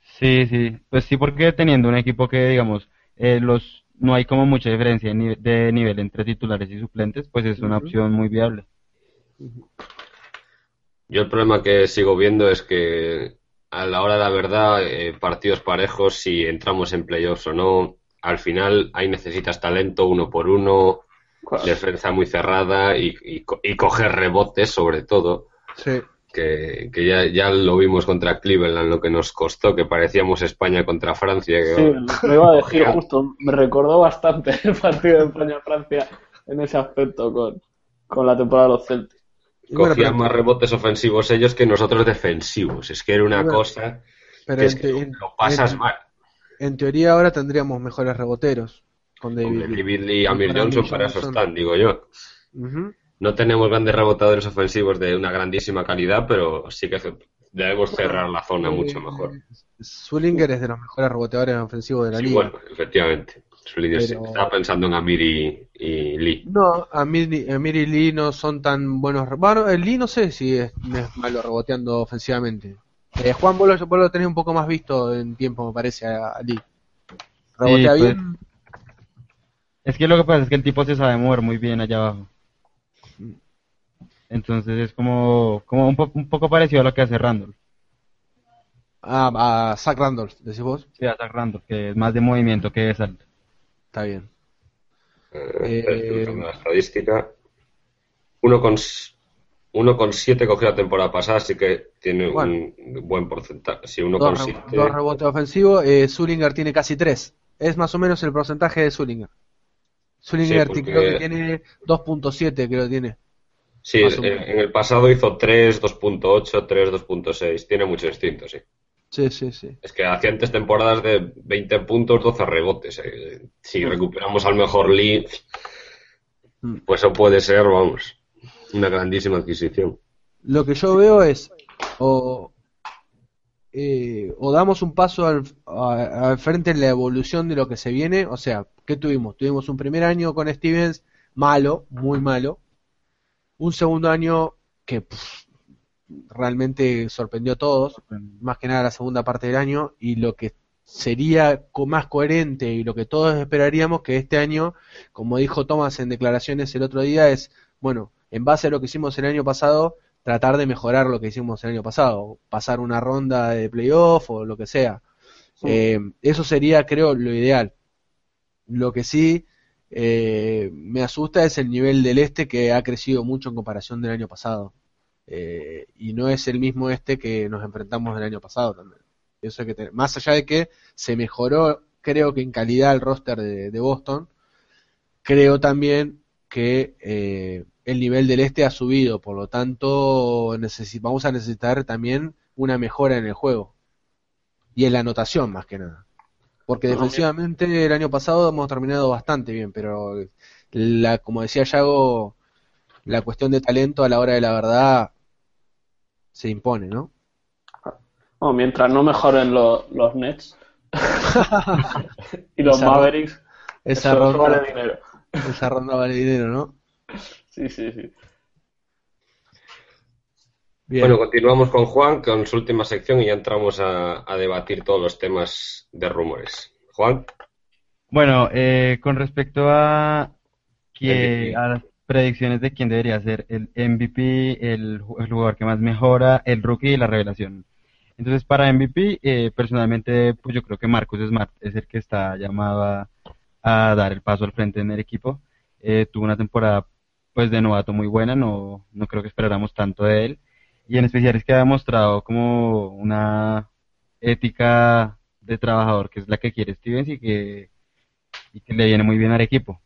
Sí, sí. Pues sí, porque teniendo un equipo que, digamos, eh, los no hay como mucha diferencia de nivel entre titulares y suplentes, pues es una opción muy viable. Yo el problema que sigo viendo es que a la hora de la verdad, eh, partidos parejos, si entramos en playoffs o no, al final ahí necesitas talento uno por uno, defensa muy cerrada y, y coger rebotes sobre todo. Sí que, ya, ya, lo vimos contra Cleveland, lo que nos costó, que parecíamos España contra Francia. Que, sí, me iba a decir (laughs) justo, me recordó bastante el partido de España-Francia en ese aspecto con, con la temporada de los Celtics. Cogían más rebotes ofensivos ellos que nosotros defensivos. Es que era una cosa pero que, es que lo pasas mal. En teoría ahora tendríamos mejores reboteros. Con David, Lee y Amir Johnson para eso están, digo yo. No tenemos grandes rebotadores ofensivos de una grandísima calidad, pero sí que debemos cerrar la zona mucho mejor. Sullinger es de los mejores reboteadores ofensivos de la liga. Bueno, efectivamente. Estaba pensando en Amir y, Lee. No, Amir, y Lee no son tan buenos. Bueno, el Lee no sé si es, malo reboteando ofensivamente. Eh, Juan, vos lo, vos tenés un poco más visto en tiempo, me parece, a, Lee. ¿Rebotea pues, bien? Es que lo que pasa es que el tipo se sabe mover muy bien allá abajo. Entonces es como, como un, un, poco parecido a lo que hace Randolph. Ah, a Zach Randolph, decís vos. Sí, a Zach Randolph, que es más de movimiento que de salto. Está bien. Eh, eh, la estadística. Uno con, uno con siete cogió la temporada pasada, así que tiene un buen porcentaje. Sí, uno dos, con siete. dos rebotes ofensivos. Eh, Zulinger tiene casi tres. Es más o menos el porcentaje de Zulinger. Zulinger creo que tiene 2.7, creo que tiene. Sí, en el pasado hizo 3, 2.8, 3, 2.6. Tiene mucho distinto, sí. Sí, sí, sí. Es que hacía antes temporadas de 20 puntos, 12 rebotes. Eh. Si recuperamos al mejor lead, mm. pues eso puede ser, vamos, una grandísima adquisición. Lo que yo veo es, o, eh, o damos un paso al, al frente en la evolución de lo que se viene, o sea, ¿qué tuvimos? Tuvimos un primer año con Stevens malo, muy malo, un segundo año que realmente sorprendió a todos, más que nada la segunda parte del año, y lo que sería más coherente y lo que todos esperaríamos que este año, como dijo Thomas en declaraciones el otro día, es, bueno, en base a lo que hicimos el año pasado, tratar de mejorar lo que hicimos el año pasado, pasar una ronda de playoff o lo que sea. Eh, eso sería, creo, lo ideal. Lo que sí eh, me asusta es el nivel del este que ha crecido mucho en comparación del año pasado. Eh, y no es el mismo este que nos enfrentamos el año pasado también. Eso hay que Más allá de que se mejoró, creo que en calidad el roster de, Boston, creo también que eh, el nivel del este ha subido, por lo tanto vamos a necesitar también una mejora en el juego y en la anotación más que nada. Porque defensivamente el año pasado hemos terminado bastante bien, pero la, como decía Yago, la cuestión de talento a la hora de la verdad se impone, ¿no? mientras no mejoren los Nets (laughs) (laughs) y los Mavericks, esa ronda, vale dinero. Esa ronda vale dinero, ¿no? Sí, sí, sí. Bueno, continuamos con Juan con su última sección y ya entramos a, debatir todos los temas de rumores. Juan. Bueno, eh, con respecto a, que, a las predicciones de quién debería ser el MVP, el, jugador que más mejora, el rookie y la revelación. Entonces, para MVP, eh, personalmente, pues yo creo que Marcus Smart es el que está llamado a, dar el paso al frente en el equipo. Eh, tuvo una temporada pues de novato muy buena, no, no creo que esperáramos tanto de él. Y en especial es que ha demostrado como una ética de trabajador que es la que quiere Stevens y que, y que le viene muy bien al equipo.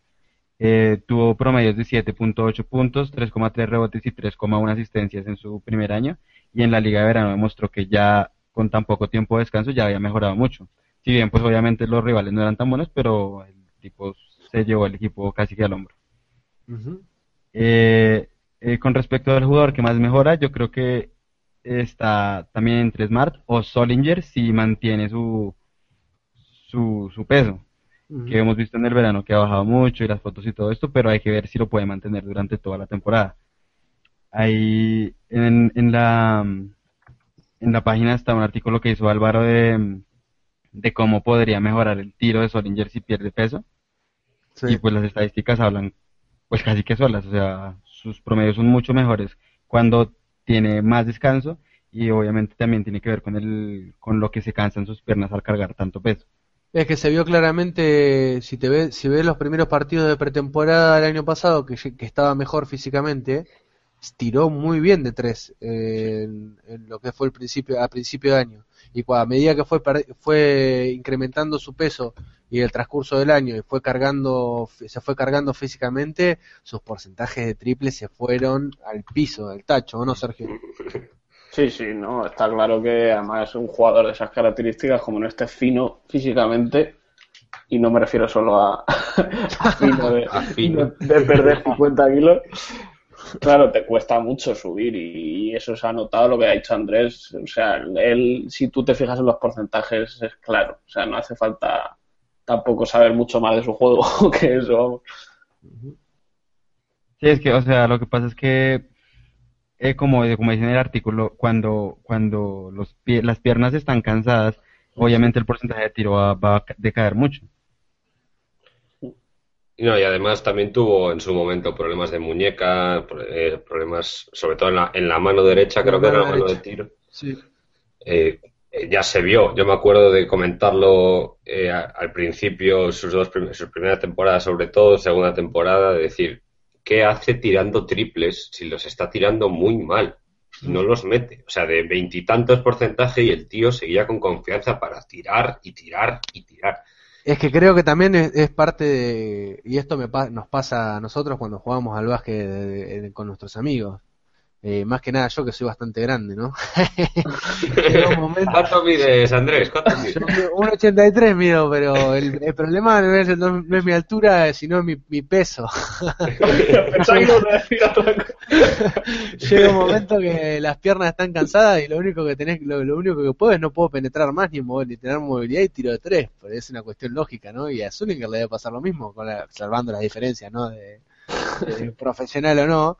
Eh, tuvo promedios de 7.8 puntos, 3,3 rebotes y 3,1 asistencias en su primer año y en la Liga de Verano demostró que ya con tan poco tiempo de descanso ya había mejorado mucho. Si bien pues obviamente los rivales no eran tan buenos, pero el tipo se llevó el equipo casi que al hombro. Eh, eh, con respecto al jugador que más mejora, yo creo que está también entre Smart o Solinger si mantiene su, su, su peso que hemos visto en el verano que ha bajado mucho y las fotos y todo esto, pero hay que ver si lo puede mantener durante toda la temporada. Ahí en, en la en la página está un artículo que hizo Álvaro de, de cómo podría mejorar el tiro de Solinger si pierde peso. Y pues las estadísticas hablan pues casi que solas, o sea, sus promedios son mucho mejores cuando tiene más descanso y obviamente también tiene que ver con el con lo que se cansan sus piernas al cargar tanto peso. Es que se vio claramente, si te ves, si ves los primeros partidos de pretemporada del año pasado, que, que estaba mejor físicamente, tiró muy bien de tres en, lo que fue el principio, a principio de año. Y a medida que fue, fue incrementando su peso y el transcurso del año y fue cargando, se fue cargando físicamente, sus porcentajes de triple se fueron al piso, al tacho, ¿o no, Sergio? Sí, sí, no, está claro que además es un jugador de esas características, como no esté fino físicamente, y no me refiero solo a, (laughs) fino, de, (laughs) de, perder 50 kilos, claro, te cuesta mucho subir y, eso se ha notado lo que ha dicho Andrés, o sea, él, si tú te fijas en los porcentajes, es claro, o sea, no hace falta tampoco saber mucho más de su juego (laughs) que eso. Sí, es que, o sea, lo que pasa es que eh, como, como dice en el artículo, cuando, cuando las piernas están cansadas, obviamente el porcentaje de tiro va, a decaer mucho. No, y además también tuvo en su momento problemas de muñeca, eh, problemas sobre todo en la, en la mano derecha, creo que era la mano de tiro. Sí. Eh, ya se vio, yo me acuerdo de comentarlo al principio, sus dos sus primeras temporadas sobre todo, segunda temporada, de decir, ¿qué hace tirando triples si los está tirando muy mal? No los mete. O sea, de veintitantos porcentaje y el tío seguía con confianza para tirar y tirar y tirar. Es que creo que también es, parte de, y esto me nos pasa a nosotros cuando jugamos al básquet con nuestros amigos. Eh, más que nada yo que soy bastante grande, ¿no? ¿Cuánto (laughs) mides, Andrés? ¿Cuánto mides? 1,83 mido, pero el, el problema no es, no, es, mi altura, sino mi, mi peso. (laughs) Llega un momento que las piernas están cansadas y lo único que tenés, lo, único que puedo es no puedo penetrar más ni, mover, ni tener movilidad y tiro de tres, pero es una cuestión lógica, ¿no? Y a Zulinger le debe pasar lo mismo, con salvando las diferencias, ¿no? de (laughs) profesional o no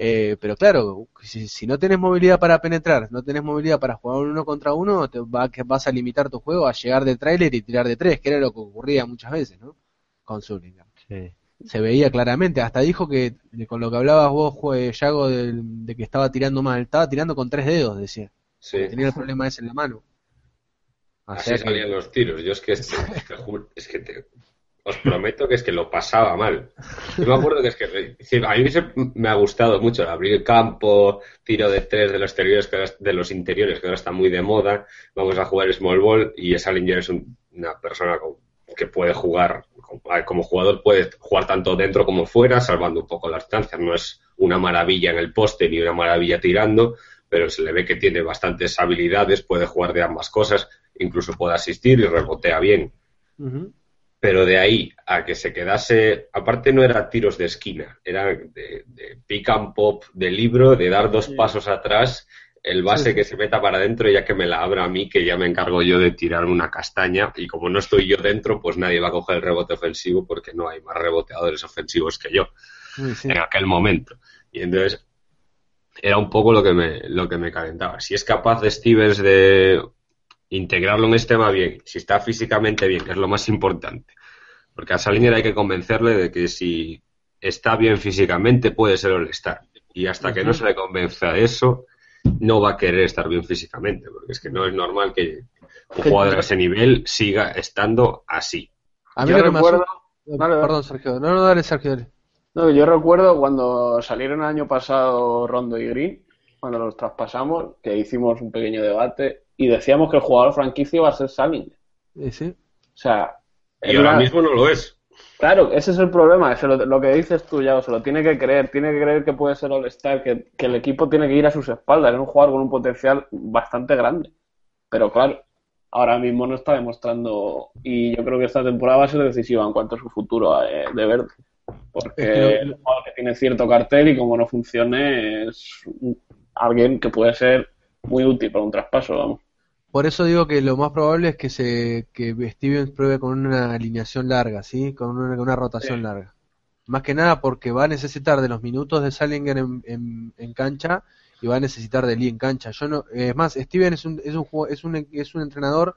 eh, pero claro, si, no tenés movilidad para penetrar, no tenés movilidad para jugar uno contra uno, te va, que vas a limitar tu juego a llegar de trailer y tirar de tres, que era lo que ocurría muchas veces, ¿no? Con Zulinger. Se veía claramente, hasta dijo que con lo que hablabas vos, Yago, de, de que estaba tirando mal, estaba tirando con tres dedos, decía. Tenía el problema ese en la mano. Así salían los tiros. Yo es que, es (laughs) es que te, os prometo que es que lo pasaba mal. Yo me acuerdo que es que a mí me ha gustado mucho abrir el campo, tiro de tres de los exteriores, de los interiores, que ahora está muy de moda. Vamos a jugar small ball y Salinger es una persona que puede jugar, como jugador puede jugar tanto dentro como fuera, salvando un poco las distancias. No es una maravilla en el poste ni una maravilla tirando, pero se le ve que tiene bastantes habilidades, puede jugar de ambas cosas, incluso puede asistir y rebotea bien pero de ahí a que se quedase, aparte no era tiros de esquina, era de, pick and pop, de libro, de dar dos pasos atrás, el base que se meta para adentro ya que me la abra a mí, que ya me encargo yo de tirar una castaña y como no estoy yo dentro, pues nadie va a coger el rebote ofensivo porque no hay más reboteadores ofensivos que yo en aquel momento. Y entonces era un poco lo que me, lo que me calentaba. Si es capaz de Stevens de integrarlo en este tema bien, si está físicamente bien, que es lo más importante. Porque a Salinger hay que convencerle de que si está bien físicamente puede ser all Y hasta que no se le convenza de eso, no va a querer estar bien físicamente, porque es que no es normal que un jugador de ese nivel siga estando así. A mí recuerdo... Perdón, Sergio. No, no, dale, Sergio, dale. No, yo recuerdo cuando salieron el año pasado Rondo y Green, cuando los traspasamos, que hicimos un pequeño debate y decíamos que el jugador franquicia iba a ser Salinger. Eh, sí. O sea, Y ahora mismo no lo es. Claro, ese es el problema, es lo, lo que dices tú ya, se lo tiene que creer, tiene que creer que puede ser All-Star, que, que el equipo tiene que ir a sus espaldas, es un jugador con un potencial bastante grande. Pero claro, ahora mismo no está demostrando, y yo creo que esta temporada va a ser decisiva en cuanto a su futuro eh, de verde. Porque Es que lo- es un jugador que tiene cierto cartel y como no funcione es alguien que puede ser muy útil para un traspaso, vamos. Por eso digo que lo más probable es que se que Stevens pruebe con una alineación larga, ¿sí? Con una, rotación larga. Más que nada porque va a necesitar de los minutos de Salinger en, en- en cancha y va a necesitar de Lee en cancha. Yo no, es más, Steven es un, es un, es un, es un entrenador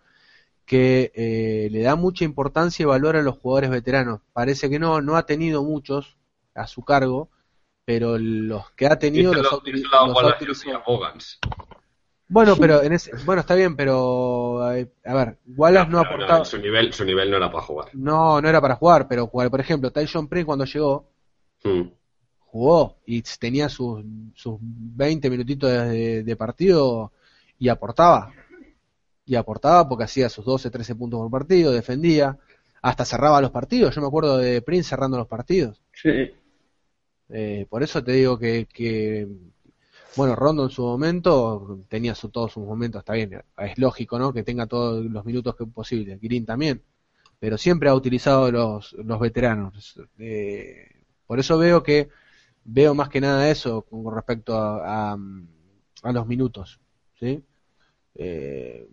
que eh, le da mucha importancia y valor a los jugadores veteranos. Parece que no, no ha tenido muchos a su cargo, pero los que ha tenido los, díselo a los Bueno, pero en ese, bueno, está bien, pero eh, a ver, Wallace no, No, ha no, aportado, su, nivel, su nivel no era para jugar. no, no era para jugar, pero por ejemplo, Tyson Prince cuando llegó, Mm. jugó y tenía sus, sus 20 minutitos de, de partido y aportaba. Y aportaba porque hacía sus 12, 13 puntos por partido, defendía, hasta cerraba los partidos. Yo me acuerdo de Prince cerrando los partidos. Sí, Eh, por eso te digo que, que, bueno, Rondo en su momento tenía su, todos sus momentos, está bien, es lógico, ¿no? Que tenga todos los minutos que posible, Green también, pero siempre ha utilizado los, los veteranos. Eh, por eso veo que, veo más que nada eso con respecto a, los minutos, ¿sí? Eh,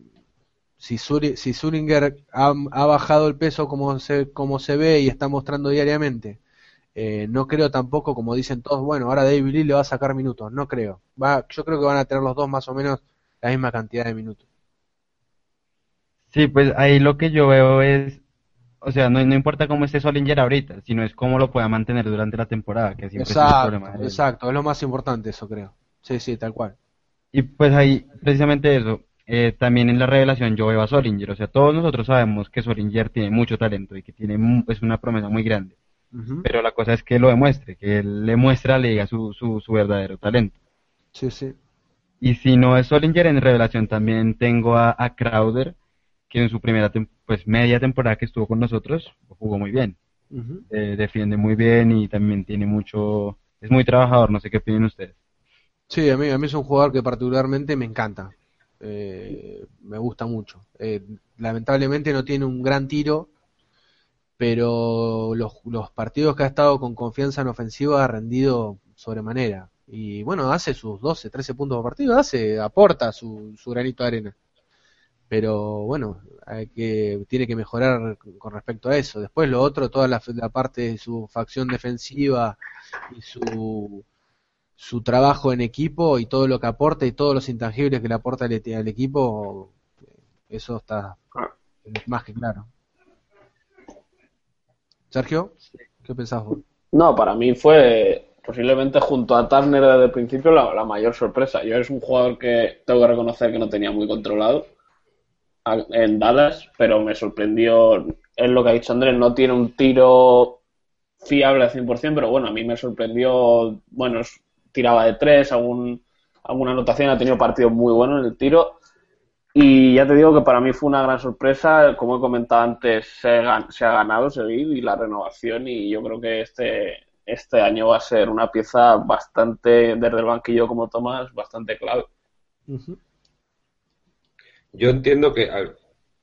si, Suri- si Zuringer ha, ha bajado el peso como se, como se ve y está mostrando diariamente, eh, no creo tampoco, como dicen todos, bueno, ahora David Lee le va a sacar minutos. No creo. Va, yo creo que van a tener los dos más o menos la misma cantidad de minutos. Sí, pues ahí lo que yo veo es, o sea, no, no importa cómo esté Solinger ahorita, sino es cómo lo pueda mantener durante la temporada, que siempre es el problema exacto. Es lo más importante eso, creo. Sí, sí, tal cual. Y pues ahí, precisamente eso, eh, también en la revelación yo veo a Solinger, o sea, todos nosotros sabemos que Solinger tiene mucho talento y que tiene es una promesa muy grande, Pero la cosa es que lo demuestre, que él le muestre a la liga su, su, su verdadero talento. Sí, sí. Y si no es Solinger, en revelación también tengo a, a Crowder, que en su primera pues media temporada que estuvo con nosotros jugó muy bien. Eh, defiende muy bien y también tiene mucho, es muy trabajador, no sé qué opinan ustedes. Sí, a mí, a mí es un jugador que particularmente me encanta. Eh, me gusta mucho. Eh, lamentablemente no tiene un gran tiro, pero los, los partidos que ha estado con confianza en ofensiva ha rendido sobremanera. Y bueno, hace sus 12, 13 puntos por partido, hace, aporta su, su granito de arena. Pero bueno, hay que, tiene que mejorar con respecto a eso. Después lo otro, toda la, la parte de su facción defensiva y su, su trabajo en equipo y todo lo que aporta y todos los intangibles que le aporta al, al equipo, eso está más que claro. Sergio, ¿qué pensás vos? No, para mí fue posiblemente junto a Turner desde el principio la, la mayor sorpresa. Yo es un jugador que tengo que reconocer que no tenía muy controlado en Dallas, pero me sorprendió. Es lo que ha dicho Andrés, no tiene un tiro fiable al 100%, pero bueno, a mí me sorprendió. Bueno, tiraba de tres, algún, alguna anotación, ha tenido partidos muy buenos en el tiro. Y ya te digo que para mí fue una gran sorpresa. Como he comentado antes, se, ha ganado seguir y la renovación. Y yo creo que este, este año va a ser una pieza bastante, desde el banquillo como Tomás, bastante clave. Yo entiendo que.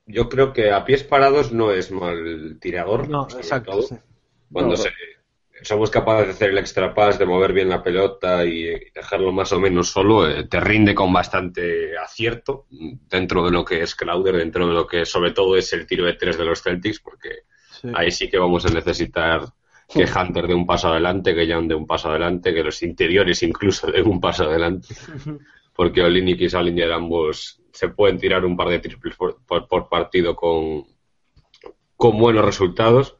yo creo que a pies parados no es mal tirador. No, exacto. todo sí. Cuando No, se- somos capaces de hacer el extra pass, de mover bien la pelota y dejarlo más o menos solo, eh, te rinde con bastante acierto dentro de lo que es Crowder, dentro de lo que sobre todo es el tiro de tres de los Celtics, porque Sí. ahí sí que vamos a necesitar que Hunter dé un paso adelante, que Young dé un paso adelante, que los interiores incluso (laughs) den un paso adelante, porque Olinik y Salinger ambos se pueden tirar un par de triples por, por- por partido con, con buenos resultados.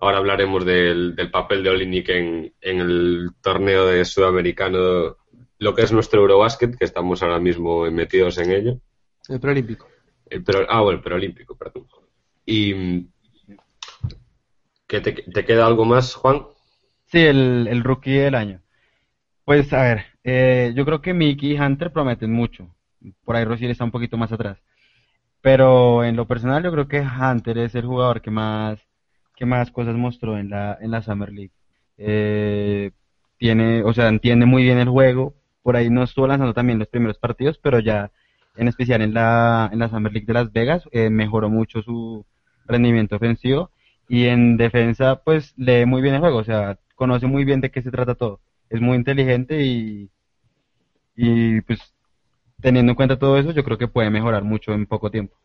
Ahora hablaremos del, del papel de Olinik en, en el torneo de sudamericano, lo que es nuestro Eurobasket, que estamos ahora mismo metidos en ello. El preolímpico. El pro- ah, bueno, el preolímpico, perdón. Y ¿qué te, te queda algo más, Juan? Sí, el, el rookie del año. Pues a ver, eh, yo creo que Mickey y Hunter prometen mucho. Por ahí Rosier está un poquito más atrás. Pero en lo personal yo creo que Hunter es el jugador que más, que más cosas mostró en la, en la Summer League. Eh, tiene, o sea, entiende muy bien el juego. Por ahí no estuvo lanzando también los primeros partidos, pero ya en especial en la, en la Summer League de Las Vegas eh, mejoró mucho su rendimiento ofensivo y en defensa pues lee muy bien el juego, o sea, conoce muy bien de qué se trata todo. Es muy inteligente y, y pues teniendo en cuenta todo eso, yo creo que puede mejorar mucho en poco tiempo.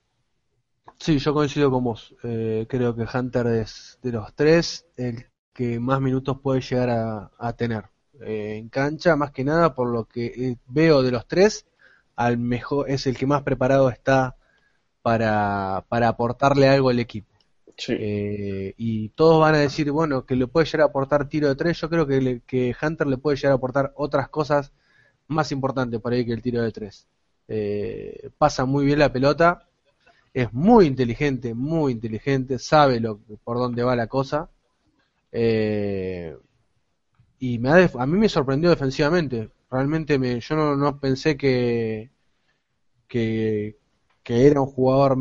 Sí, yo coincido con vos. Eh, creo que Hunter es de los tres el que más minutos puede llegar a, tener eh, en cancha, más que nada por lo que eh, veo de los tres, al mejor es el que más preparado está para, para aportarle algo al equipo. y todos van a decir, bueno, que le puede llegar a aportar tiro de tres. Yo creo que, que Hunter le puede llegar a aportar otras cosas más importante por ahí que el tiro de tres. Eh, pasa muy bien la pelota, es muy inteligente, muy inteligente, sabe lo, por dónde va la cosa. Eh, y me a mí me sorprendió defensivamente. Realmente me, yo no, pensé que, que, era un jugador.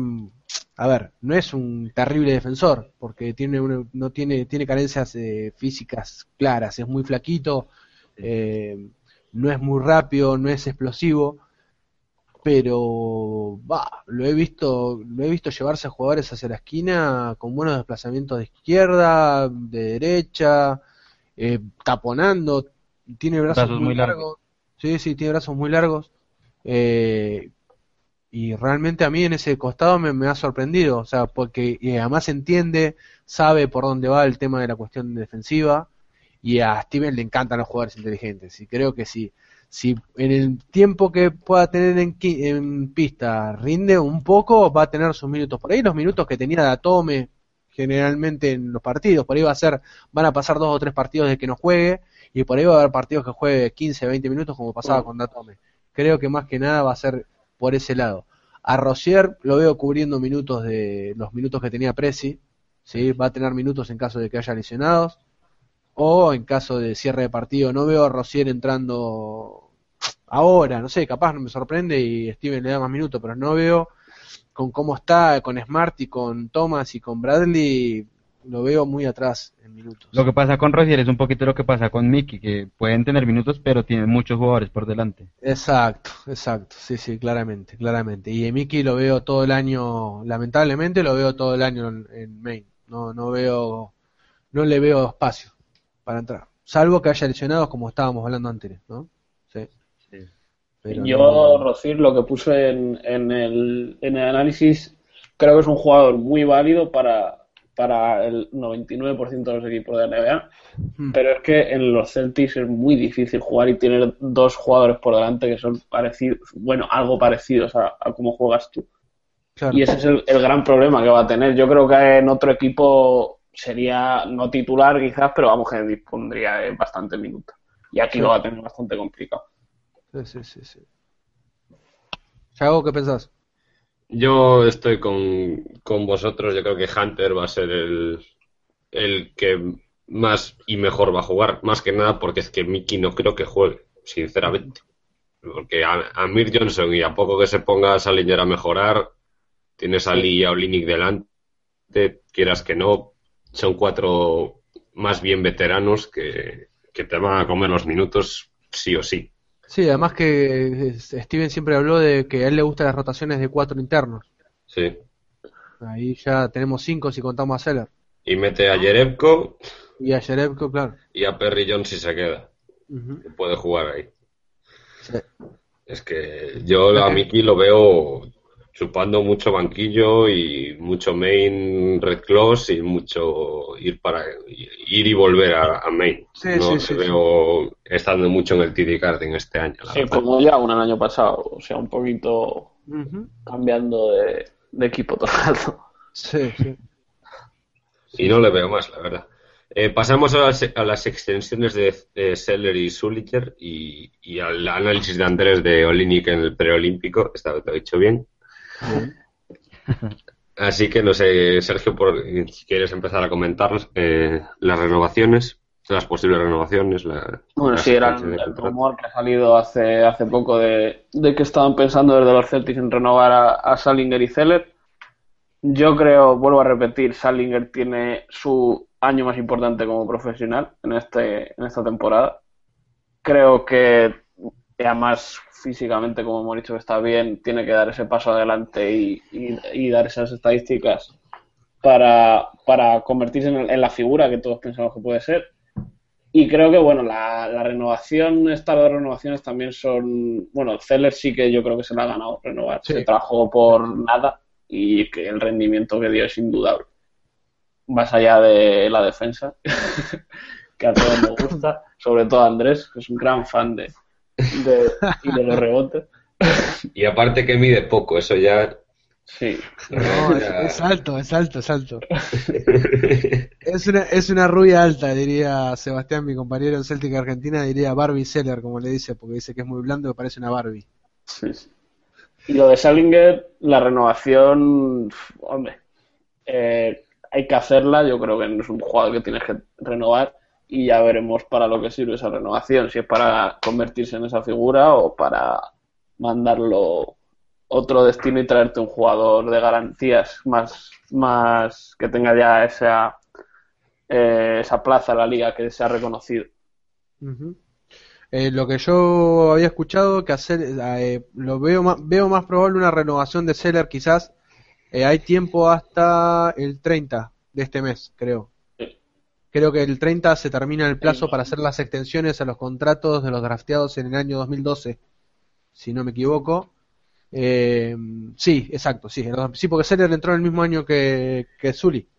A ver, no es un terrible defensor, porque tiene no tiene, tiene carencias eh, físicas claras, es muy flaquito. Eh, no es muy rápido, no es explosivo, pero va, lo he visto, lo he visto llevarse a jugadores hacia la esquina con buenos desplazamientos de izquierda, de derecha, eh, taponando, tiene brazos, muy, largos. Sí, sí, tiene brazos muy largos. Eh, y realmente a mí en ese costado me, ha sorprendido, o sea, porque además entiende, sabe por dónde va el tema de la cuestión defensiva y a Steven le encantan los jugadores inteligentes. Y creo que si, si en el tiempo que pueda tener en, en pista rinde un poco, va a tener sus minutos. Por ahí los minutos que tenía Datome generalmente en los partidos, por ahí va a ser, van a pasar dos o tres partidos de que no juegue, y por ahí va a haber partidos que juegue 15, 20 minutos como pasaba con Datome. Creo que más que nada va a ser por ese lado. A Rosier lo veo cubriendo minutos de los minutos que tenía Presi, ¿sí? va a tener minutos en caso de que haya lesionados o en caso de cierre de partido. No veo a Rosier entrando ahora, no sé, capaz no me sorprende y Steven le da más minutos, pero no veo con cómo está con Smart y con Thomas y con Bradley, lo veo muy atrás en minutos. Lo que pasa con Rosier es un poquito lo que pasa con Mickey, que pueden tener minutos, pero tienen muchos jugadores por delante. Exacto, exacto, sí, sí, claramente, claramente. Y Mickey lo veo todo el año, lamentablemente lo veo todo el año en, en Maine. No, no veo, no le veo espacio para entrar. Salvo que haya lesionados como estábamos hablando antes, ¿no? Sí. Yo, Rocir, lo que puse en, en, el, en el análisis, creo que es un jugador muy válido para, para el 99% de los equipos de NBA, hmm. pero es que en los Celtics es muy difícil jugar y tener dos jugadores por delante que son parecidos, bueno, algo parecidos a, a cómo juegas tú. Y ese es el, el, gran problema que va a tener. Yo creo que en otro equipo sería no titular quizás, pero vamos que dispondría de bastante minutos. Y aquí lo va a tener bastante complicado. Sí, sí, sí. sí. Chago, ¿qué pensás? Yo estoy con, con, vosotros. Yo creo que Hunter va a ser el, el que más y mejor va a jugar. Más que nada porque es que Mickey no creo que juegue, sinceramente. Porque a, a Mir Johnson y a poco que se ponga a Salinger a mejorar, tienes a Lee y a Olinik delante, quieras que no, son cuatro más bien veteranos que, te van a comer los minutos sí o sí. Sí, además que Steven siempre habló de que a él le gustan las rotaciones de cuatro internos. Sí. Ahí ya tenemos cinco si contamos a Seller. Y mete a Jerebko. Y a Jerebko, claro. Y a Perry Jones si se queda. Puede jugar ahí. Sí. Es que yo a Miki lo veo chupando mucho banquillo y mucho main red close y mucho ir para ir y volver a, main. no se veo estando mucho en el TD Carding este año. sí, como ya un año pasado, o sea, un poquito cambiando de, equipo todo el rato. Sí, sí. Y no le veo más, la verdad. Eh, pasamos a las, extensiones de, Seller y Sulliker y, y, al análisis de Andrés de Olinik en el preolímpico. Está lo he dicho bien. (laughs) Así que no sé, Sergio, por, si quieres empezar a comentar eh, las renovaciones. las posibles renovaciones. La, bueno, sí, era el, rumor que ha salido hace, hace poco de, que estaban pensando desde los Celtics en renovar a, a Salinger y Zeller. Yo creo, vuelvo a repetir, Salinger tiene su año más importante como profesional en, este, en esta temporada. Creo que además físicamente, como hemos dicho, está bien, tiene que dar ese paso adelante y, dar esas estadísticas para, para convertirse en, la figura que todos pensamos que puede ser. Y creo que, bueno, la, renovación, estas dos renovaciones también son. Bueno, Zeller sí que yo creo que se la ha ganado renovar. Se trajo por nada y que el rendimiento que dio es indudable más allá de la defensa, (laughs) que a todos nos gusta, sobre todo a Andrés, que es un gran fan de, de, y de los rebotes. (laughs) Y aparte que mide poco, eso ya... Sí. es, alto, es alto, es alto. es, una, es una rubia alta, diría Sebastián, mi compañero en Celtic Argentina, diría Barbie Seller, como le dice, porque dice que es muy blando y parece una Barbie. Sí, Y lo de Salinger, la renovación, hombre, eh, hay que hacerla, yo creo que no es un jugador que tienes que renovar y ya veremos para lo que sirve esa renovación, si es para convertirse en esa figura o para mandarlo otro destino y traerte un jugador de garantías más, más que tenga ya esa, eh, esa plaza en la liga que se ha reconocido. Eh, lo que yo había escuchado que hacer, eh, lo veo más, veo más probable una renovación de Seller quizás hay tiempo hasta el 30 de este mes, creo. Creo que el 30 se termina el plazo para hacer las extensiones a los contratos de los drafteados en el año 2012, si no me equivoco. Eh, sí, exacto, sí. Sí, porque Seller entró en el mismo año que, que Zully.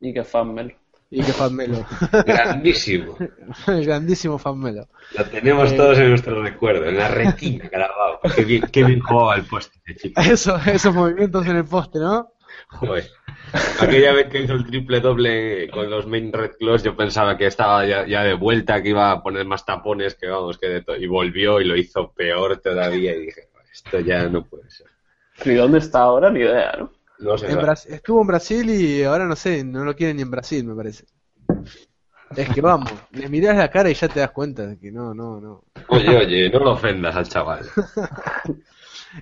Y que Fanmel. Y que Fanmelo. (laughs) Grandísimo. (laughs) Grandísimo Fanmelo. Lo tenemos eh, todos en nuestro recuerdo, en la retina grabado. Qué bien, qué bien jugaba el poste, chico. (laughs) Eso, esos movimientos en el poste, ¿no? Joder. Aquella vez que hizo el triple doble con los main red claws, yo pensaba que estaba ya, ya, de vuelta, que iba a poner más tapones, que vamos, que de todo. Y volvió y lo hizo peor todavía. Y dije, esto ya no puede ser. ¿Y dónde está ahora? Ni idea, ¿no? estuvo en Brasil y ahora no sé, no lo quieren ni en Brasil, me parece. Es que vamos, le miras la cara y ya te das cuenta de que no, no, no. Oye, oye, no lo ofendas al chaval. (laughs)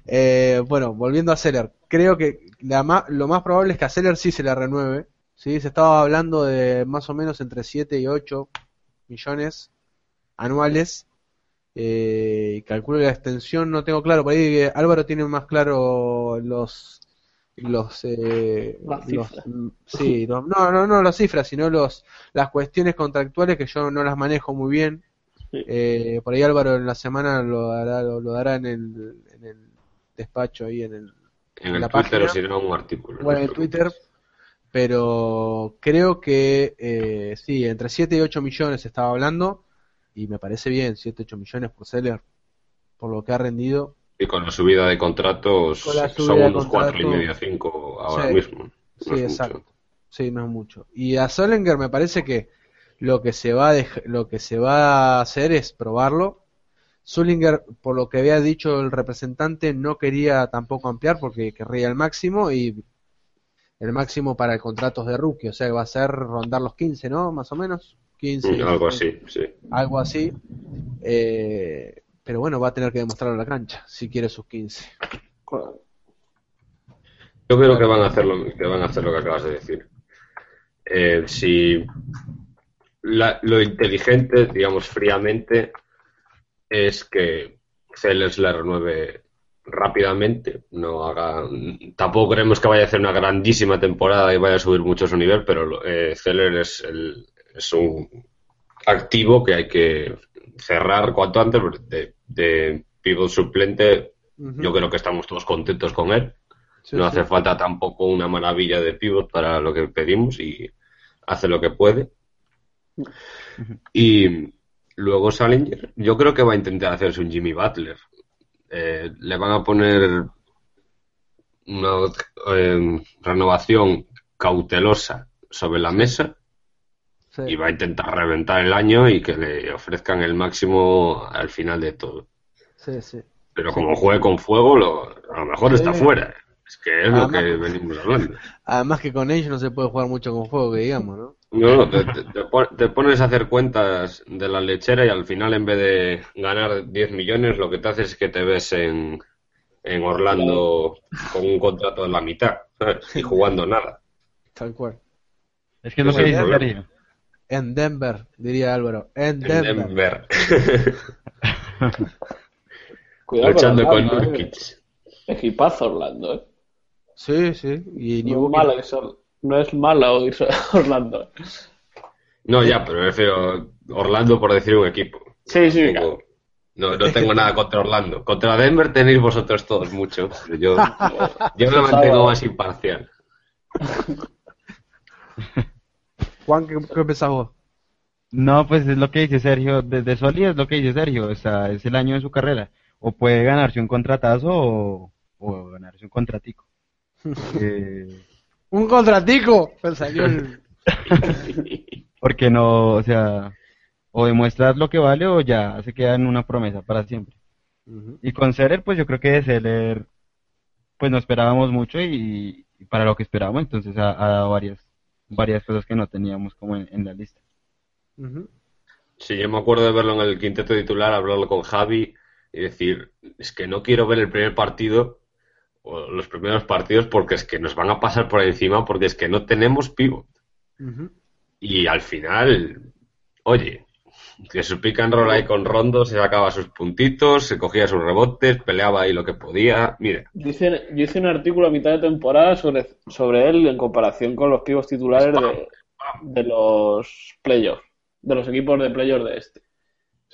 eh, bueno, volviendo a Seller, creo que la lo más probable es que a Seller sí se la renueve. ¿sí? Se estaba hablando de más o menos entre 7 y 8 millones anuales. Eh, calculo la extensión, no tengo claro. Por ahí Álvaro tiene más claro los los, eh, mm, sí, no, no, no las cifras, sino los, las cuestiones contractuales que yo no las manejo muy bien. Eh, por ahí Álvaro en la semana lo dará, lo, dará en el, en el despacho ahí en el en, el Twitter o si no un artículo. Bueno, en Twitter, pero creo que eh, sí, entre 7 y 8 millones estaba hablando y me parece bien, 7, 8 millones por Seller, por lo que ha rendido. Y con la subida de contratos son unos cuatro y medio, cinco ahora mismo. sí, exacto. Sí, no es mucho. Y a Solinger me parece que lo que se va a lo que se va a hacer es probarlo. Solinger, por lo que había dicho el representante, no quería tampoco ampliar porque querría el máximo y el máximo para el contratos de rookie, o sea que va a ser rondar los 15, ¿no? Más o menos. 15. Mm, algo así, sí. Algo así. Eh, pero bueno, va a tener que demostrarlo en la cancha si quiere sus 15. Yo creo que van a hacer lo que, van a hacer lo que acabas de decir. Eh, si lo inteligente, digamos fríamente, es que Celes la renueve rápidamente. No haga, tampoco creemos que vaya a hacer una grandísima temporada y vaya a subir mucho su nivel, pero eh, Celer es, el, es un activo que hay que cerrar cuanto antes de, de pivot suplente. Yo creo que estamos todos contentos con él. no hace falta tampoco una maravilla de pivot para lo que pedimos y hace lo que puede. Y luego Salinger, yo creo que va a intentar hacerse un Jimmy Butler. Eh, le van a poner una eh, renovación cautelosa sobre la mesa y va a intentar reventar el año y que le ofrezcan el máximo al final de todo. Sí, sí. Pero como juegue con fuego, lo, a lo mejor está fuera. Es que es lo que venimos hablando. Además que con ellos no se puede jugar mucho con fuego, que digamos, ¿no? No, te, te- te pon- te pones a hacer cuentas de la lechera y al final en vez de ganar 10 millones lo que te haces es que te ves en, en Orlando con un contrato de la mitad ¿sabes? y jugando nada. Tal cual. Es que que es el dice. En Denver, diría Álvaro. En En Denver. Denver. (laughs) Cuidado Luchando con Orlando, ¿eh? Nurkic. Equipazo Orlando, ¿eh? Sí, sí. Y No New es malo irse, no es malo irse a (laughs) Orlando. No, ya, pero me refiero Orlando por decir un equipo. Sí, sí. No, no tengo nada contra Orlando. Contra Denver tenéis vosotros todos mucho. pero yo, (laughs) yo me mantengo más imparcial. (laughs) Juan, ¿qué, qué pensás vos? No, pues es lo que dice Sergio, desde Soli es lo que dice Sergio, o sea, es el año de su carrera. O puede ganarse un contratazo o, o ganarse un contratico. Eh, ¡Un contratico! Me salió el... (laughs) porque no, o sea, o demuestras lo que vale o ya se queda en una promesa para siempre. Y con Seller, pues yo creo que de Seller, pues no esperábamos mucho y, y para lo que esperábamos, entonces ha, ha dado varias, varias cosas que no teníamos como en, en la lista. Ujú. Sí, yo me acuerdo de verlo en el quinteto titular, hablarlo con Javi y decir, es que no quiero ver el primer partido o los primeros partidos porque es que nos van a pasar por encima porque es que no tenemos pivot. Y al final, oye, que su pick and roll ahí con Rondo se sacaba sus puntitos, se cogía sus rebotes, peleaba ahí lo que podía. Mira, Yo hice, yo hice un artículo a mitad de temporada sobre, sobre él en comparación con los pibos titulares de, de los playoffs, de los equipos de playoffs de este.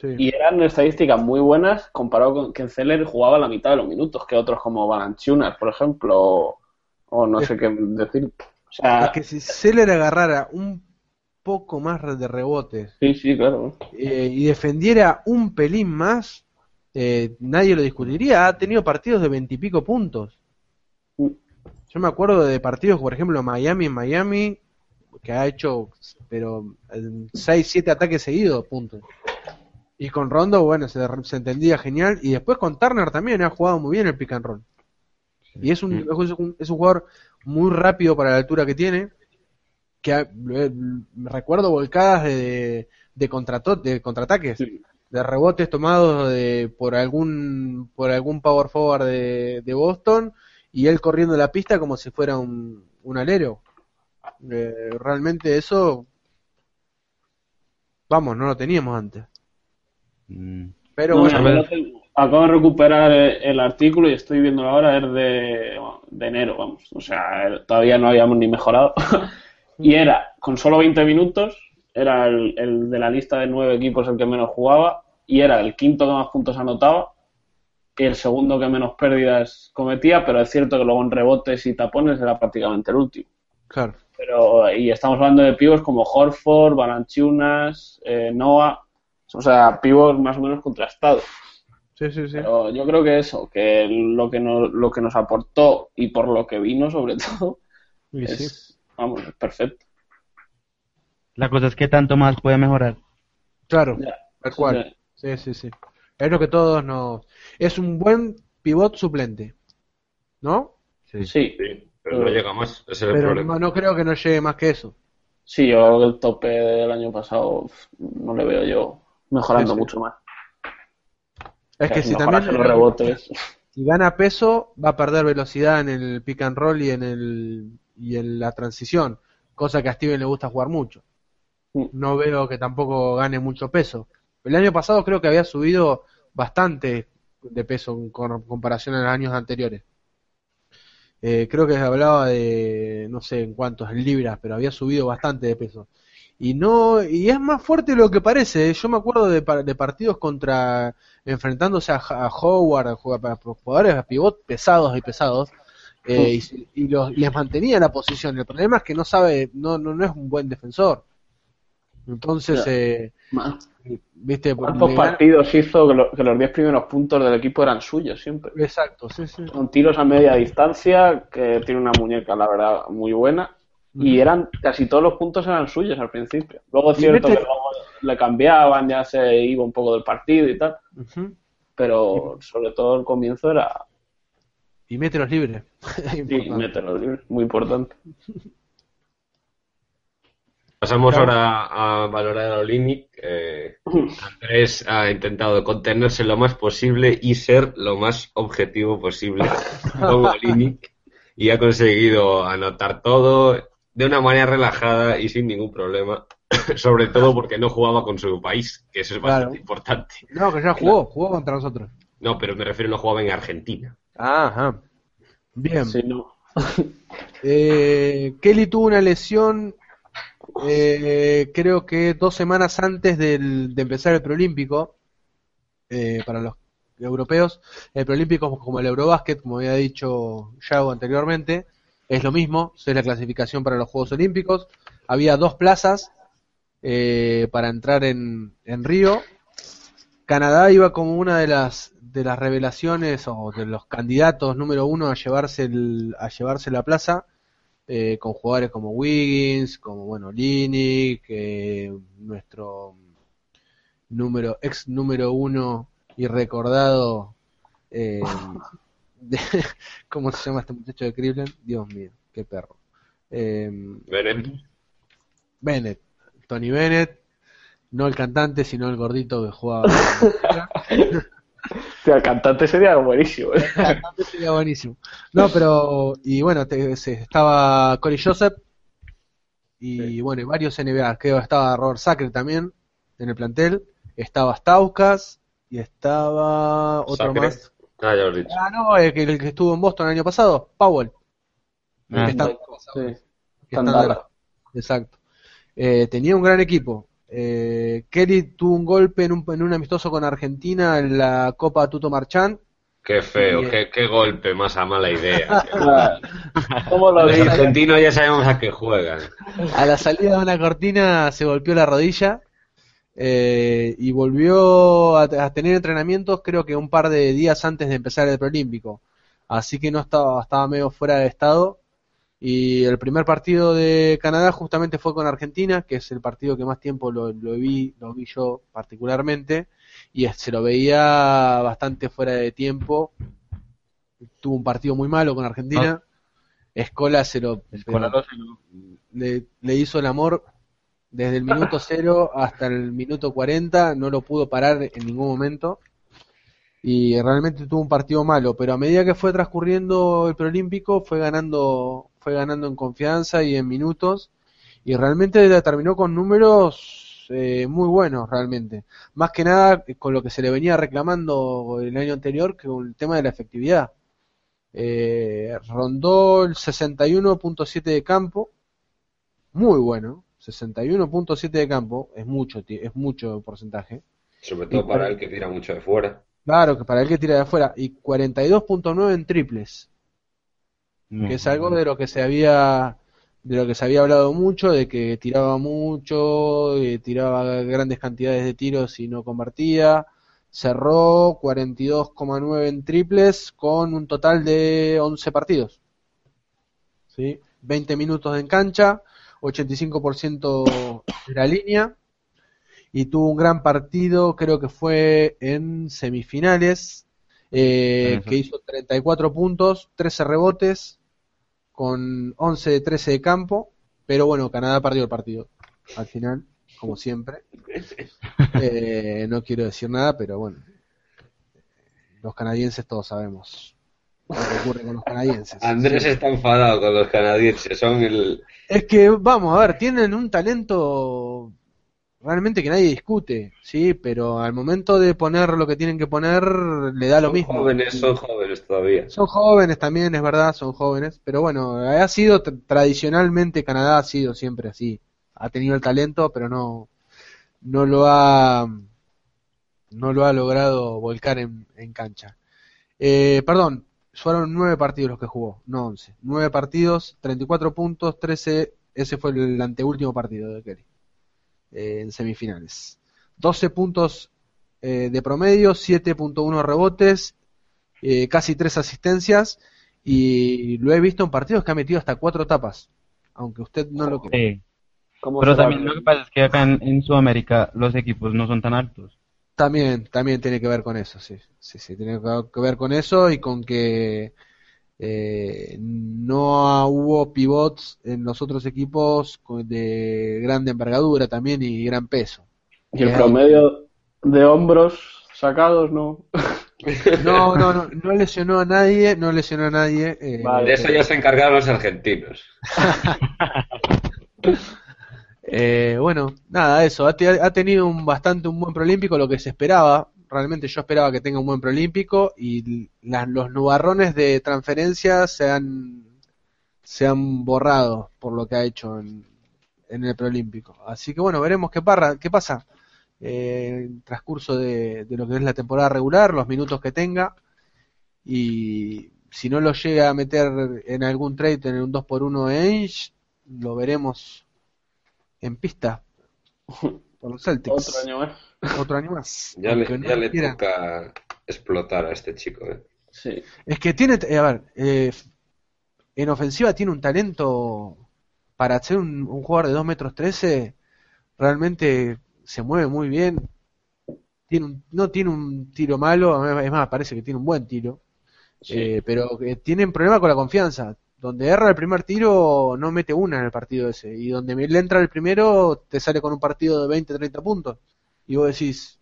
Sí. Y eran estadísticas muy buenas comparado con que Zeller jugaba la mitad de los minutos que otros como Balanchunas, por ejemplo, o, o no sé qué decir. O sea, Es que si Seller agarrara un poco más de rebotes sí, sí, claro. eh, y defendiera un pelín más, eh, nadie lo discutiría. Ha tenido partidos de veintipico puntos. Yo me acuerdo de partidos, por ejemplo, Miami en Miami, que ha hecho, pero 6, 7 ataques seguidos, puntos. Y con Rondo, bueno, se, se entendía genial. Y después con Turner también ha jugado muy bien el pick and roll. Y es un, es un, es un jugador muy rápido para la altura que tiene. Que ha- eh, recuerdo volcadas de, de, contrato- de contraataques, Sí. de rebotes tomados de, por algún por algún power forward de, de Boston y él corriendo la pista como si fuera un, un alero. Eh, realmente eso, vamos, no lo teníamos antes. Pero No, bueno, mira. Acabo de recuperar el artículo y estoy viéndolo ahora, es de, de enero, vamos. O sea, todavía no habíamos ni mejorado. (laughs) y era, con solo 20 minutos, era el, el de la lista de nueve equipos el que menos jugaba y era el quinto que más puntos anotaba y el segundo que menos pérdidas cometía, pero es cierto que luego en rebotes y tapones era prácticamente el último. claro. Pero, y estamos hablando de pibos como Horford, Balanchunas, eh, Noah, o sea, pibos más o menos contrastados. Sí, sí, sí. Pero yo creo que eso, que lo que nos, lo que nos aportó y por lo que vino sobre todo, Y sí. es, vamos, es perfecto. La cosa es que tanto más puede mejorar. Claro, Ya. tal cual. Sí, sí, sí. Es lo que todos nos... Es un buen pivot suplente, ¿no? Sí. Sí, sí, pero no llega más, ese es el Pero problema. no, no creo que no llegue más que eso. sí, yo creo que el tope del año pasado no le veo yo mejorando Sí, sí. mucho más. Es que si también los rebotes. si gana peso, va a perder velocidad en el pick and roll y en el y en la transición, cosa que a Steven le gusta jugar mucho. No veo que tampoco gane mucho peso. El año pasado creo que había subido bastante de peso con- comparación a los años anteriores. Eh, creo que hablaba de, no sé en cuántos, en libras, pero había subido bastante de peso. Y no, y es más fuerte de lo que parece. ¿eh? Yo me acuerdo de, par- de partidos contra, enfrentándose a, a Howard, a jug- a jugadores a pivot pesados y pesados, eh, y, y los, y les mantenía en la posición. El problema es que no sabe, no, no, no es un buen defensor. Entonces, eh, viste, ¿Cuántos partidos hizo que, lo- que los 10 primeros puntos del equipo eran suyos siempre? Exacto, sí, sí. Con tiros a media distancia, que tiene una muñeca, la verdad, muy buena. Y eran casi todos los puntos eran suyos al principio. Luego es cierto que luego le cambiaban, ya se iba un poco del partido y tal. Pero sobre todo el comienzo era. Y mete los libres. (laughs) Sí, mételo, muy importante. Pasamos ahora a valorar a Olinic. Eh, Andrés ha intentado contenerse lo más posible y ser lo más objetivo posible (laughs) con Olinic y ha conseguido anotar todo de una manera relajada y sin ningún problema. (laughs) Sobre todo porque no jugaba con su país, que eso es bastante importante. No, que ya jugó, jugó contra nosotros. No, pero me refiero no jugaba en Argentina. Ajá. Bien. Sí, no. (laughs) Eh, Kelly tuvo una lesión, eh, creo que dos semanas antes del- de empezar el preolímpico, eh, para los europeos. El preolímpico, como el Eurobásquet, como había dicho Yago anteriormente, es lo mismo, es la clasificación para los Juegos Olímpicos. Había dos plazas eh, para entrar en, en Río. Canadá iba como una de las de las revelaciones o de los candidatos número uno a llevarse el- a llevarse la plaza eh, con jugadores como Wiggins, como bueno Linick, eh, nuestro número ex número uno y recordado (laughs) (laughs) ¿cómo se llama este muchacho de Cleveland? Dios mío, qué perro. Eh, Bennett. Bennett, Tony Bennett, no el cantante, sino el gordito que jugaba. (laughs) (laughs) O sea, el cantante sería buenísimo. ¿eh? cantante sería buenísimo. No, pero, y bueno, te- se- estaba Corey Joseph y bueno, y varios NBA. Que estaba Robert Sacre también en el plantel. Estaba Stauskas y estaba otro Sacre. más. Ah, ya lo he dicho. Ah, no, el que, el que estuvo en Boston el año pasado, Powell. Ah. que está- Sí. Está. Exacto. Eh, tenía un gran equipo. Eh, Kelly tuvo un golpe en un, en un amistoso con Argentina en la Copa Tuto Marchand. Qué feo, Y, eh, qué, qué golpe más a mala idea. (laughs) ¿Cómo lo Los argentinos ya sabemos a qué juegan. A la salida de una cortina se golpeó la rodilla eh, y volvió a, a tener entrenamientos creo que un par de días antes de empezar el preolímpico. Así que no estaba, estaba medio fuera de estado. Y el primer partido de Canadá justamente fue con Argentina, que es el partido que más tiempo lo, lo vi, lo vi yo particularmente, y se lo veía bastante fuera de tiempo. Tuvo un partido muy malo con Argentina. Escola se lo, Escola pero le, le hizo el amor desde el minuto (laughs) cero hasta el minuto 40, no lo pudo parar en ningún momento. Y realmente tuvo un partido malo, pero a medida que fue transcurriendo el preolímpico fue ganando, fue ganando en confianza y en minutos. Y realmente terminó con números eh, muy buenos realmente, más que nada eh, con lo que se le venía reclamando el año anterior que con el tema de la efectividad. Eh, rondó el 61.7 de campo, muy bueno, 61.7 de campo, es mucho, es mucho porcentaje. Sobre todo para el que tira mucho de fuera. Claro, que para el que tira de afuera, y 42.9 en triples, No. que es algo de lo que se había de lo que se había hablado mucho, de que tiraba mucho, eh, tiraba grandes cantidades de tiros y no convertía. Cerró 42,9 en triples con un total de 11 partidos. ¿Sí? 20 minutos en cancha, 85% de la línea. Y tuvo un gran partido, creo que fue en semifinales, eh, que hizo 34 puntos, 13 rebotes, con 11 de 13 de campo, pero bueno, Canadá perdió el partido al final, como siempre. (laughs) Eh, no quiero decir nada, pero bueno, los canadienses todos sabemos lo que ocurre con los canadienses. Andrés está enfadado con los canadienses. Son el. Es que, vamos a ver, tienen un talento realmente que nadie discute, sí, pero al momento de poner lo que tienen que poner, le da lo son mismo. jóvenes, son jóvenes todavía. Son jóvenes también, es verdad, son jóvenes, pero bueno, ha sido tra- tradicionalmente Canadá ha sido siempre así. Ha tenido el talento, pero no no lo ha no lo ha logrado volcar en, en cancha. Eh, perdón, fueron nueve partidos los que jugó, no once. Nueve partidos, 34 puntos, 13, ese fue el anteúltimo partido de Kelly eh, en semifinales. 12 puntos eh, de promedio, 7.1 rebotes, eh, casi tres asistencias y lo he visto en partidos que ha metido hasta cuatro tapas, aunque usted no lo crea. Sí. ¿Cómo Pero también lo que pasa es que acá en, en Sudamérica los equipos no son tan altos. También, también tiene que ver con eso, sí, sí, sí, tiene que ver con eso y con que eh, no hubo pivots en los otros equipos de grande envergadura también y gran peso. Y el promedio de hombros sacados, ¿no? (laughs) No, no, no, no lesionó a nadie, no lesionó a nadie. Eh, de eso ya se encargaron los argentinos. (laughs) Eh, bueno, nada, eso, ha, tenido un bastante un buen proolímpico, lo que se esperaba, realmente yo esperaba que tenga un buen proolímpico y los nubarrones de transferencia se han, se han borrado por lo que ha hecho en, el proolímpico. Así que bueno, veremos qué, parra, pasa eh, en el transcurso de, lo que es la temporada regular, los minutos que tenga. Y si no lo llega a meter en algún trade en un 2x1 Edge, lo veremos en pista (laughs) por los Celtics. Otro año más. Otro año más. (laughs) Ya le, toca explotar a este chico. ¿eh? Sí. Es que tiene, a ver, eh, en ofensiva tiene un talento para ser un, jugador de 2 metros 13, realmente se mueve muy bien. Tiene no tiene un tiro malo, es más, parece que tiene un buen tiro. Eh, pero tiene tienen problema con la confianza donde erra el primer tiro no mete una en el partido ese. Y donde le entra el primero te sale con un partido de 20, 30 puntos. Y vos decís,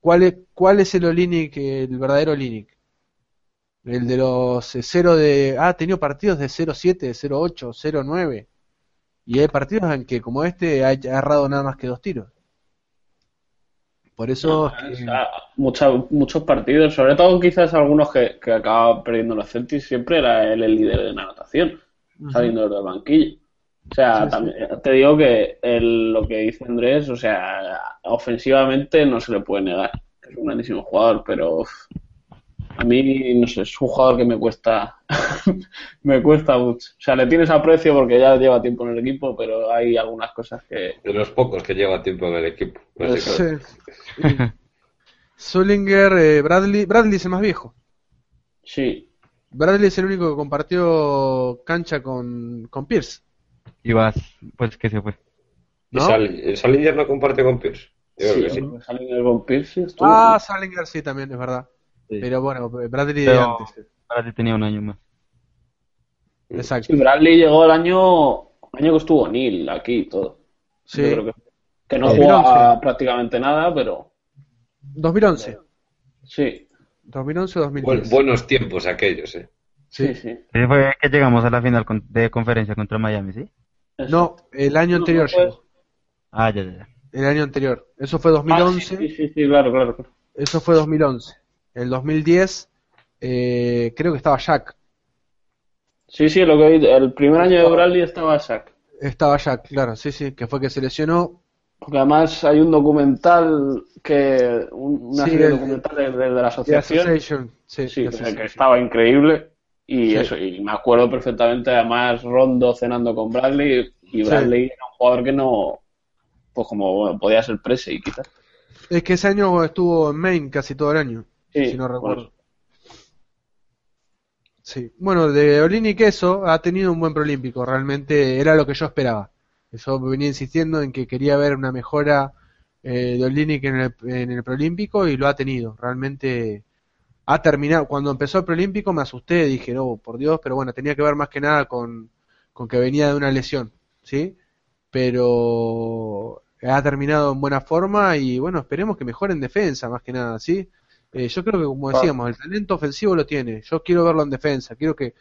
¿cuál es, cuál es el Olinic, el verdadero Olinic? El de los 0 de... Ah, ha tenido partidos de 0-7, 0-8, 0-9. Y hay partidos en que como este ha errado nada más que dos tiros. Por eso. muchos partidos, sobre todo quizás algunos que, que acaba perdiendo los Celtics, siempre era él el líder de la anotación, saliendo del banquillo. O sea, también, te digo que lo que dice Andrés, o sea, ofensivamente no se le puede negar. Es un grandísimo jugador, pero a mí, no sé, es un jugador que me cuesta, (laughs) me cuesta mucho. O sea, le tienes aprecio porque ya lleva tiempo en el equipo, pero hay algunas cosas que... De los pocos que lleva tiempo en el equipo. Sí. Sullinger, eh, Bradley, Bradley es el más viejo. Sí. Bradley es el único que compartió cancha con, con Pierce. Y vas, pues que se fue. ¿No? ¿Salinger no comparte con Pierce? sí, sí. Salinger con Pierce. Ah, Salinger sí, también, es verdad. Pero bueno, Bradley de antes. Bradley tenía un año más. Exacto. Bradley llegó el año, año que estuvo Neil aquí y todo. Sí. que, no jugaba prácticamente nada, pero. 2011. Sí. 2011 2010. buenos tiempos aquellos, ¿eh? Sí, sí. Fue que llegamos a la final de conferencia contra Miami, ¿sí? No, el año anterior Ah, ya, ya. El año anterior. Eso fue 2011. Ah, sí, sí, sí, claro, claro. Eso fue 2011 el 2010 eh, creo que estaba Jack. Sí, sí, lo que el primer año de Bradley estaba Jack. Estaba Jack, claro, sí, sí, que fue que se lesionó. Porque además hay un documental que una serie documental de, la asociación, sí, que, estaba increíble y eso y me acuerdo perfectamente además Rondo cenando con Bradley y Bradley era un jugador que no pues como podía ser prese y quizás. Es que ese año estuvo en Maine casi todo el año si no recuerdo. Sí, bueno, de Olini Queso ha tenido un buen proolímpico, realmente era lo que yo esperaba. Yo venía insistiendo en que quería ver una mejora eh, de Olinic en el, en el proolímpico y lo ha tenido. Realmente ha terminado. Cuando empezó el proolímpico me asusté, dije, no, por Dios, pero bueno, tenía que ver más que nada con, con que venía de una lesión, ¿sí? Pero ha terminado en buena forma y bueno, esperemos que mejore en defensa, más que nada, ¿sí? Eh, yo creo que, como decíamos, el talento ofensivo lo tiene. Yo quiero verlo en defensa. Quiero que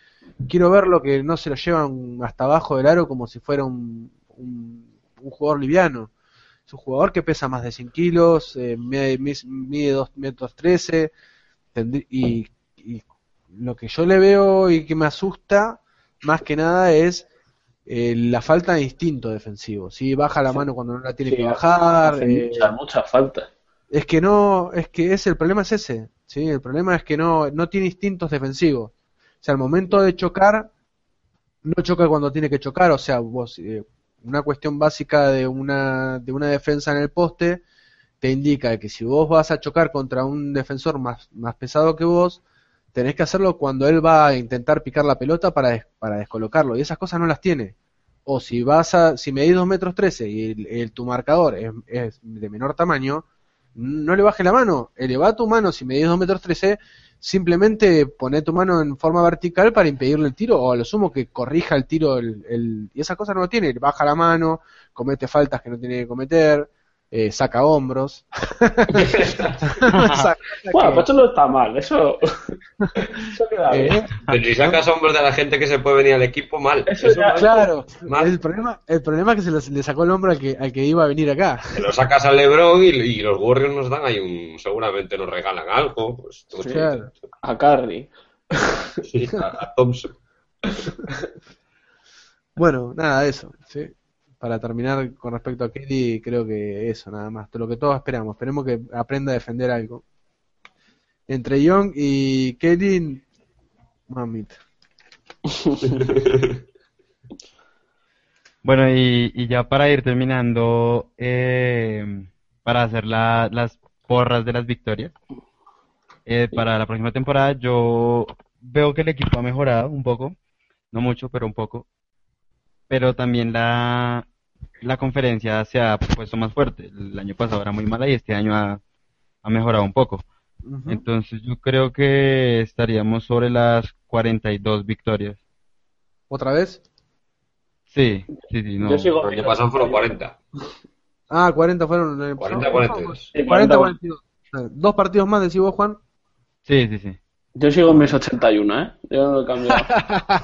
quiero verlo que no se lo llevan hasta abajo del aro como si fuera un, un, jugador liviano. Es un jugador que pesa más de 100 kilos, eh, mide, 2 metros 13. Y, lo que yo le veo y que me asusta, más que nada, es eh, la falta de instinto defensivo. Si baja la mano cuando no la tiene que bajar. mucha, mucha falta. Es que no, es que es el problema es ese, ¿sí? El problema es que no, no tiene instintos defensivos. O sea, al momento de chocar, no choca cuando tiene que chocar, o sea, vos, eh, una cuestión básica de una, de una defensa en el poste te indica que si vos vas a chocar contra un defensor más, más pesado que vos, tenés que hacerlo cuando él va a intentar picar la pelota para, para descolocarlo, y esas cosas no las tiene. O si vas a, si medís 2 metros 13 y el, tu marcador es, es de menor tamaño, no le baje la mano, eleva tu mano, si medís 2 metros 13, simplemente pone tu mano en forma vertical para impedirle el tiro, o a lo sumo que corrija el tiro, el, el- y esa cosa no lo tiene, baja la mano, comete faltas que no tiene que cometer, eh, saca hombros. (laughs) Saca- Bueno, pues eso no está mal, eso, eso queda bien. eh, Pero si sacas hombros de la gente que se puede venir al equipo, mal. Eso Eso ya- mal. claro, Mal. el problema, el problema es que se lo- le sacó el hombro al que, al que iba a venir acá. Te lo sacas al Lebron y, y los Warriors nos dan ahí un. Seguramente nos regalan algo. Pues, Claro. A Curry. sí, a, a Thompson. Bueno, nada, eso. Para terminar con respecto a Kelly, creo que eso, nada más. Lo que todos esperamos. Esperemos que aprenda a defender algo. Entre Young y Kelly, mamita. (laughs) Bueno, y, y ya para ir terminando, eh, para hacer la- las porras de las victorias, eh, para la próxima temporada yo veo que el equipo ha mejorado un poco, no mucho, pero un poco, pero también la, la conferencia se ha puesto más fuerte. El año pasado era muy mala y este año ha, ha mejorado un poco. Ujú. Entonces yo creo que estaríamos sobre las 42 victorias. ¿Otra vez? Sí, sí, sí, no. Yo sigo El año pasado fueron 40. Ah, 40 fueron. el año 40, pasado. 42. Sí, 40, 40. 42. Eh, Dos partidos más, decís vos, Juan. Sí, sí, sí. Yo sigo en mis 81, ¿eh? Yo no he cambiado.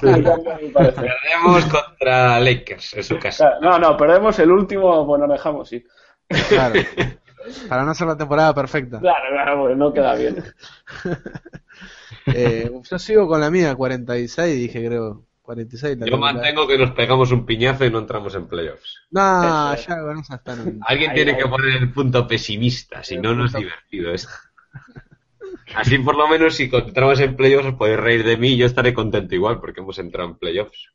(laughs) Perdemos contra Lakers en su casa. Claro, No, no, perdemos el último, pues nos dejamos ir. Claro. (laughs) Para no hacer la temporada perfecta. Claro, claro, porque no queda bien. (laughs) Eh, yo sigo con la mía, 46, dije, creo. 46. La Yo la- mantengo que nos pegamos un piñazo y no entramos en playoffs. No, Eso. ya con esa están. Alguien Ahí, tiene ahí. que poner el punto pesimista, si no, no es divertido esto. Así por lo menos si entramos en playoffs os podéis reír de mí y yo estaré contento igual porque hemos entrado en playoffs.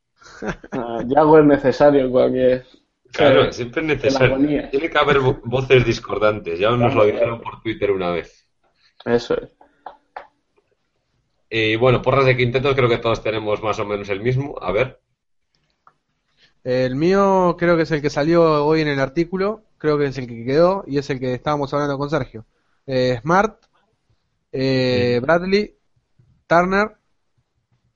Ah, Yago es necesario en cualquier. Claro, Sí. siempre es necesario. Tiene que haber vo- voces discordantes, ya nos lo dijeron claro. por Twitter una vez. Eso es. Y bueno, porras de quintetos creo que todos tenemos más o menos el mismo. A ver. El mío creo que es el que salió hoy en el artículo, creo que es el que quedó y es el que estábamos hablando con Sergio. Eh, Smart, eh, Bradley, Turner,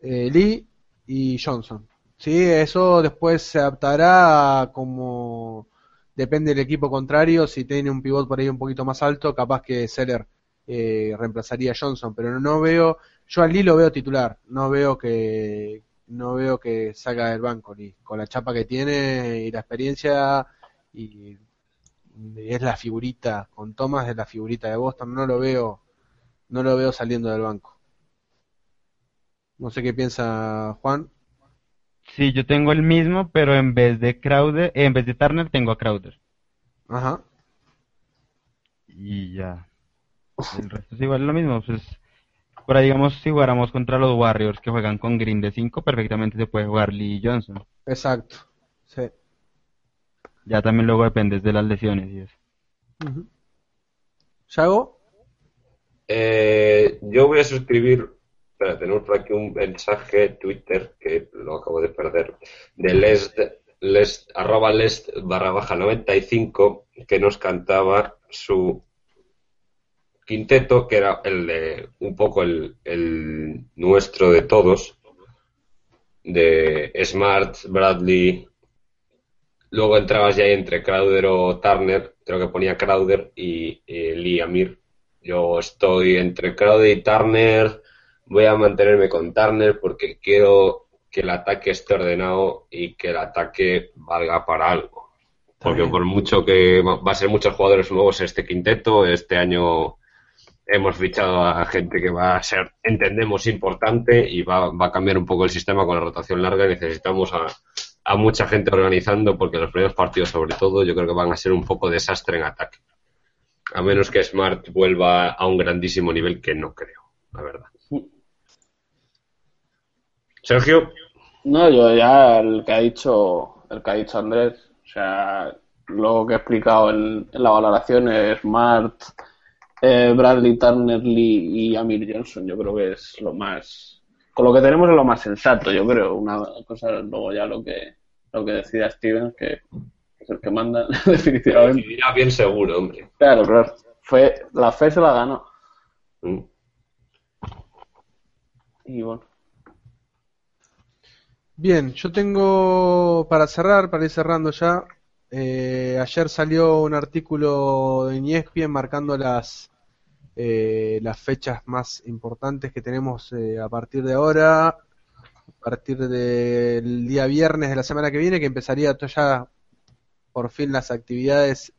eh, Lee y Johnson. Sí, eso después se adaptará a como depende del equipo contrario, si tiene un pivot por ahí un poquito más alto, capaz que Seller eh, reemplazaría a Johnson, pero no veo, yo a Lee lo veo titular, no veo que no veo que salga del banco. Lee, con la chapa que tiene y la experiencia y es la figurita, con Thomas es la figurita de Boston, no lo veo, no lo veo saliendo del banco. No sé qué piensa Juan. Sí, yo tengo el mismo, pero en vez de Crowder, eh, en vez de Turner tengo a Crowder. Ajá. Y ya. El resto es igual lo mismo. Pues, por ahí, digamos, si jugáramos contra los Warriors que juegan con Green de 5, perfectamente se puede jugar Lee Johnson. Exacto. Sí. Ya también luego dependes de las lesiones y eso. ¿Yago? Eh, yo voy a suscribir. Espera, tenemos por aquí un mensaje Twitter que lo acabo de perder. De Lest, Lest, arroba Lest barra baja 95 que nos cantaba su quinteto, que era el de un poco el, nuestro de todos, de Smart, Bradley. Luego entrabas ya entre Crowder o Turner, creo que ponía Crowder y, y Lee Amir. Yo estoy entre Crowder y Turner. Voy a mantenerme con Turner porque quiero que el ataque esté ordenado y que el ataque valga para algo. Porque por mucho que va a ser muchos jugadores nuevos este quinteto, este año hemos fichado a gente que va a ser, entendemos, importante y va, va a cambiar un poco el sistema con la rotación larga y necesitamos a, a mucha gente organizando porque los primeros partidos sobre todo yo creo que van a ser un poco desastre en ataque. A menos que Smart vuelva a un grandísimo nivel que no creo, la verdad. Sergio, No, yo ya el que ha dicho, el que ha dicho Andrés, o sea, lo que he explicado en, en la valoración es Smart, eh, Bradley, Turner, Lee y Amir Johnson. Yo creo que es lo más, con lo que tenemos es lo más sensato, yo creo. Una cosa luego ya lo que, lo que decida Steven, que es el que manda (laughs) definitivamente. decidirá bien seguro, hombre. Claro, claro. Fue, la fe se la ganó. Mm. Y bueno. Bien, yo tengo para cerrar, para ir cerrando ya. eh, ayer salió un artículo en E ESPN marcando las eh, las fechas más importantes que tenemos eh, a partir de ahora, a partir del día viernes de la semana que viene, que empezaría ya por fin las actividades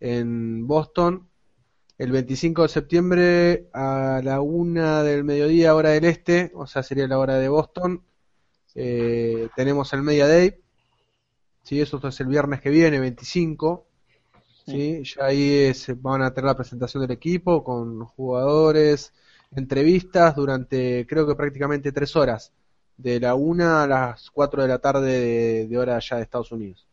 en Boston. El 25 de septiembre a la una del mediodía, hora del este, o sea, sería la hora de Boston. Eh, tenemos el Media Day, ¿sí? eso es el viernes que viene, 25. ¿sí? Ya ahí es- van a tener la presentación del equipo con jugadores, entrevistas durante creo que prácticamente tres horas, de la una a las 4 de la tarde de, de hora allá de Estados Unidos.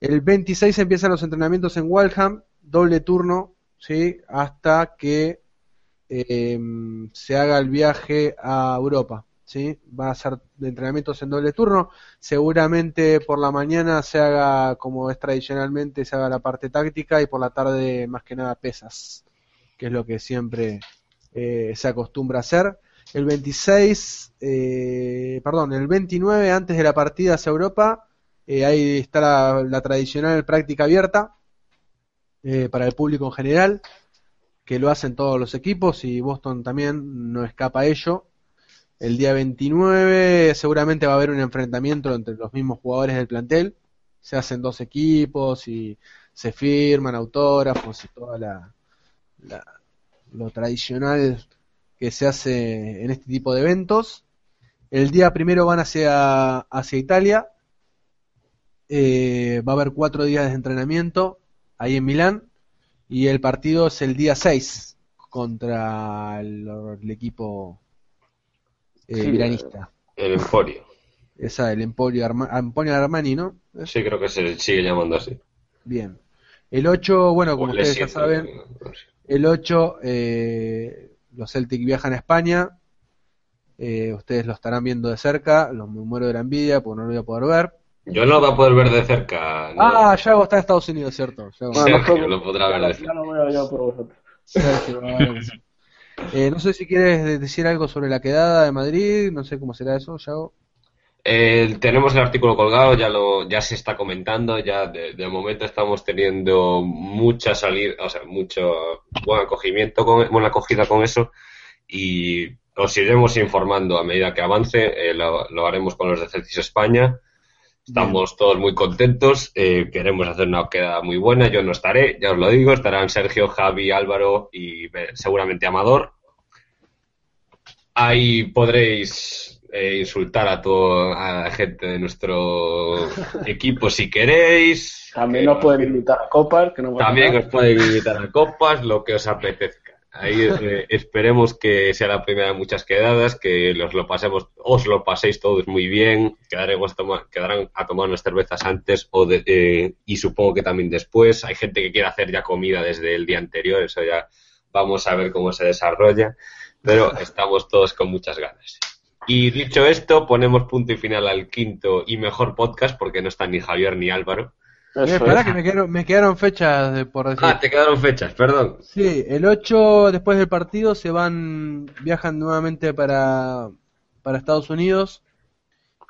El 26 empiezan los entrenamientos en Waltham, doble turno, ¿sí? hasta que eh, se haga el viaje a Europa. ¿sí? Va a ser de entrenamientos en doble turno. Seguramente por la mañana se haga, como es tradicionalmente, se haga la parte táctica y por la tarde más que nada pesas, que es lo que siempre eh, se acostumbra a hacer. El 26, eh, perdón, el 29 antes de la partida hacia Europa, eh, ahí está la, tradicional práctica abierta eh, para el público en general, que lo hacen todos los equipos y Boston también no escapa a ello. El día 29 seguramente va a haber un enfrentamiento entre los mismos jugadores del plantel. Se hacen dos equipos y se firman autógrafos y toda la- lo tradicional que se hace en este tipo de eventos. El día primero van hacia, hacia Italia. Eh, va a haber cuatro días de entrenamiento ahí en Milán. Y el partido es el día 6 contra el, el equipo eh, Sí, milanista. El Emporio. Esa, el Emporio, Arma- Emporio Armani, ¿no? Sí, creo que se sigue llamando así. Bien. El 8, bueno, como el ustedes ya S7, saben, el 8 eh, los Celtic viajan a España. Eh, ustedes lo estarán viendo de cerca. Los me muero de la envidia porque no lo voy a poder ver. Yo no lo voy a poder ver de cerca. ¿no? Ah, Yago está en Estados Unidos, ¿cierto? Yago. Bueno, Sergio lo podrá ver de Ya cerca. lo veo yo por vosotros. Sergio, claro que sí. Eh, no sé si quieres de- decir algo sobre la quedada de Madrid, no sé cómo será eso, Yago. Eh, tenemos el artículo colgado, ya lo, ya se está comentando, ya de, de momento estamos teniendo mucha salida, o sea, mucho buen acogimiento, con, buena acogida con eso y os iremos informando a medida que avance, eh, lo, lo haremos con los de Celtis España. Estamos todos muy contentos, eh, queremos hacer una quedada muy buena, yo no estaré, ya os lo digo, estarán Sergio, Javi, Álvaro y eh, seguramente Amador. Ahí podréis eh, insultar a toda la gente de nuestro (laughs) equipo si queréis. También nos pueden invitar a copas, que no también nada. os pueden invitar a copas, lo que os apetezca. Ahí eh, esperemos que sea la primera de muchas quedadas, que los lo pasemos, os lo paséis todos muy bien, quedaremos a tomar- quedarán a tomar unas cervezas antes o de- eh, y supongo que también después. Hay gente que quiere hacer ya comida desde el día anterior, eso ya vamos a ver cómo se desarrolla, pero (laughs) estamos todos con muchas ganas. Y dicho esto, ponemos punto y final al quinto y mejor podcast, porque no están ni Javier ni Álvaro. Eh, Eso esperá es. que me quedaron, me quedaron fechas de- por decir. Ah, te quedaron fechas, perdón. Sí, el 8 después del partido se van, viajan nuevamente para, para Estados Unidos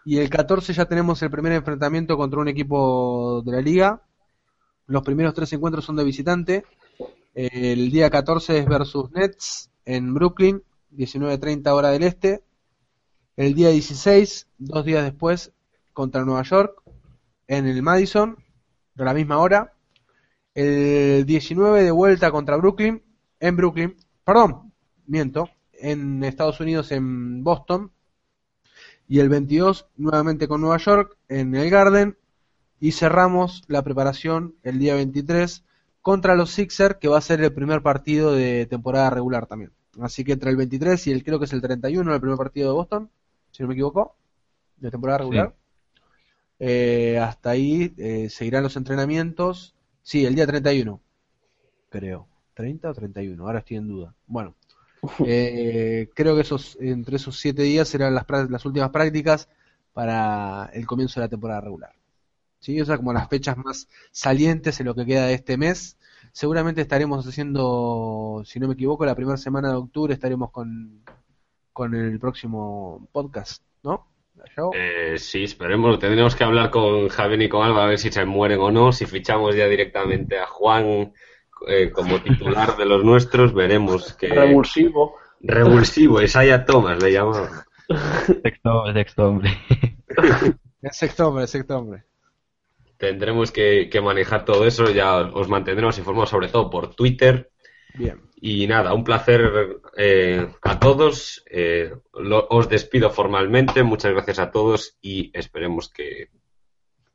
y el 14 ya tenemos el primer enfrentamiento contra un equipo de la liga. Los primeros tres encuentros son de visitante. El día 14 es versus Nets en Brooklyn, 19.30 hora del este. El día 16, dos días después, contra Nueva York en el Madison, a la misma hora. El 19 de vuelta contra Brooklyn, en Brooklyn, perdón, miento, en Estados Unidos en Boston. Y el 22 nuevamente con Nueva York en el Garden. Y cerramos la preparación el día 23 contra los Sixers, que va a ser el primer partido de temporada regular también. Así que entre el 23 y el creo que es el 31, el primer partido de Boston, si no me equivoco, de temporada regular. Eh, hasta ahí eh, seguirán los entrenamientos. Sí, el día 31, creo. ¿30 o 31? Ahora estoy en duda. Bueno, eh, creo que esos entre esos siete días serán las, las últimas prácticas para el comienzo de la temporada regular. ¿Sí? O sea, como las fechas más salientes en lo que queda de este mes. seguramente estaremos haciendo, si no me equivoco, la primera semana de octubre estaremos con, con el próximo podcast, ¿no? Eh, sí, esperemos. Tendremos que hablar con Javier y con Alba a ver si se mueren o no. Si fichamos ya directamente a Juan eh, como titular de los nuestros, veremos que. Revulsivo. Revulsivo, Isaiah Thomas le llamamos. Sexto, sexto hombre. (laughs) Sexto hombre, sexto hombre. Tendremos que, que manejar todo eso. Ya os mantendremos informados, sobre todo por Twitter. Bien. Y nada, un placer eh, a todos. Eh, lo- os despido formalmente. Muchas gracias a todos y esperemos que,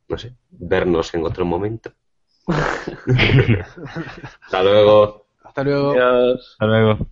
no sé, vernos en otro momento. (laughs) Hasta luego. Hasta luego. Adiós. Hasta luego.